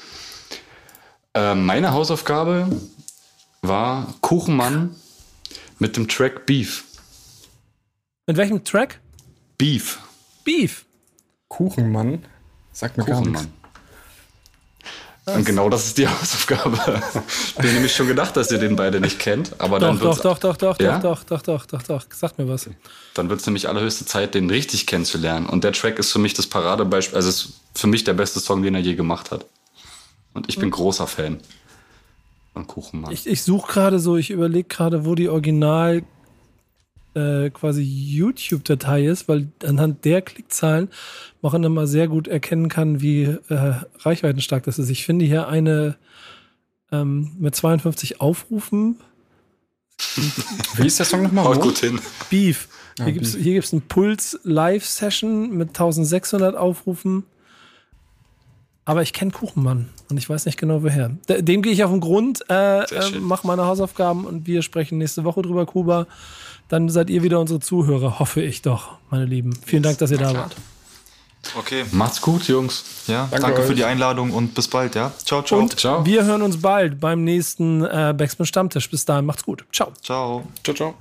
Äh, meine Hausaufgabe war Kuchenmann mit dem Track Beef. Mit welchem Track? Beef. Beef. Kuchenmann? Sagt mir Kuchenmann. Und genau das ist die Hausaufgabe. ich bin nämlich schon gedacht, dass ihr den beide nicht kennt. Aber doch, dann doch, doch, doch, doch, ja? doch, doch, doch, doch, doch, Sag mir was. Dann wird es nämlich allerhöchste Zeit, den richtig kennenzulernen. Und der Track ist für mich das Paradebeispiel, also ist für mich der beste Song, den er je gemacht hat. Und ich bin großer Fan von Kuchenmann. Ich, ich suche gerade so, ich überlege gerade, wo die Original äh, quasi YouTube-Datei ist, weil anhand der Klickzahlen man immer sehr gut erkennen kann, wie äh, reichweitenstark das ist. Ich finde hier eine ähm, mit 52 Aufrufen. Wie ist der Song nochmal? Haut gut hin. Beef. Ja, Hier gibt es gibt's einen Puls Live-Session mit 1600 Aufrufen. Aber ich kenne Kuchenmann und ich weiß nicht genau woher. De- Dem gehe ich auf den Grund, äh, äh, mache meine Hausaufgaben und wir sprechen nächste Woche drüber, Kuba. Dann seid ihr wieder unsere Zuhörer, hoffe ich doch, meine Lieben. Vielen Dank, dass ihr da wart. Okay. Macht's gut, Jungs. Ja, Danke danke, für die Einladung und bis bald, ja. Ciao, ciao. Und Ciao. wir hören uns bald beim nächsten äh, Backspin Stammtisch. Bis dahin, macht's gut. Ciao. ciao. Ciao, ciao.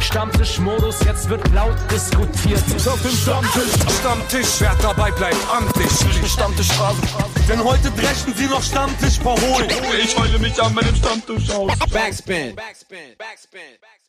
Stammtischmodus, jetzt wird laut diskutiert. Auf dem Stammtisch, Stammtisch, wer dabei bleibt, amtlich. Stammtisch Phase. Denn heute brechen sie noch Stammtisch verholen. Ich heule mich an meinem Stammtisch aus. Backspin. Backspin. Backspin. Backspin.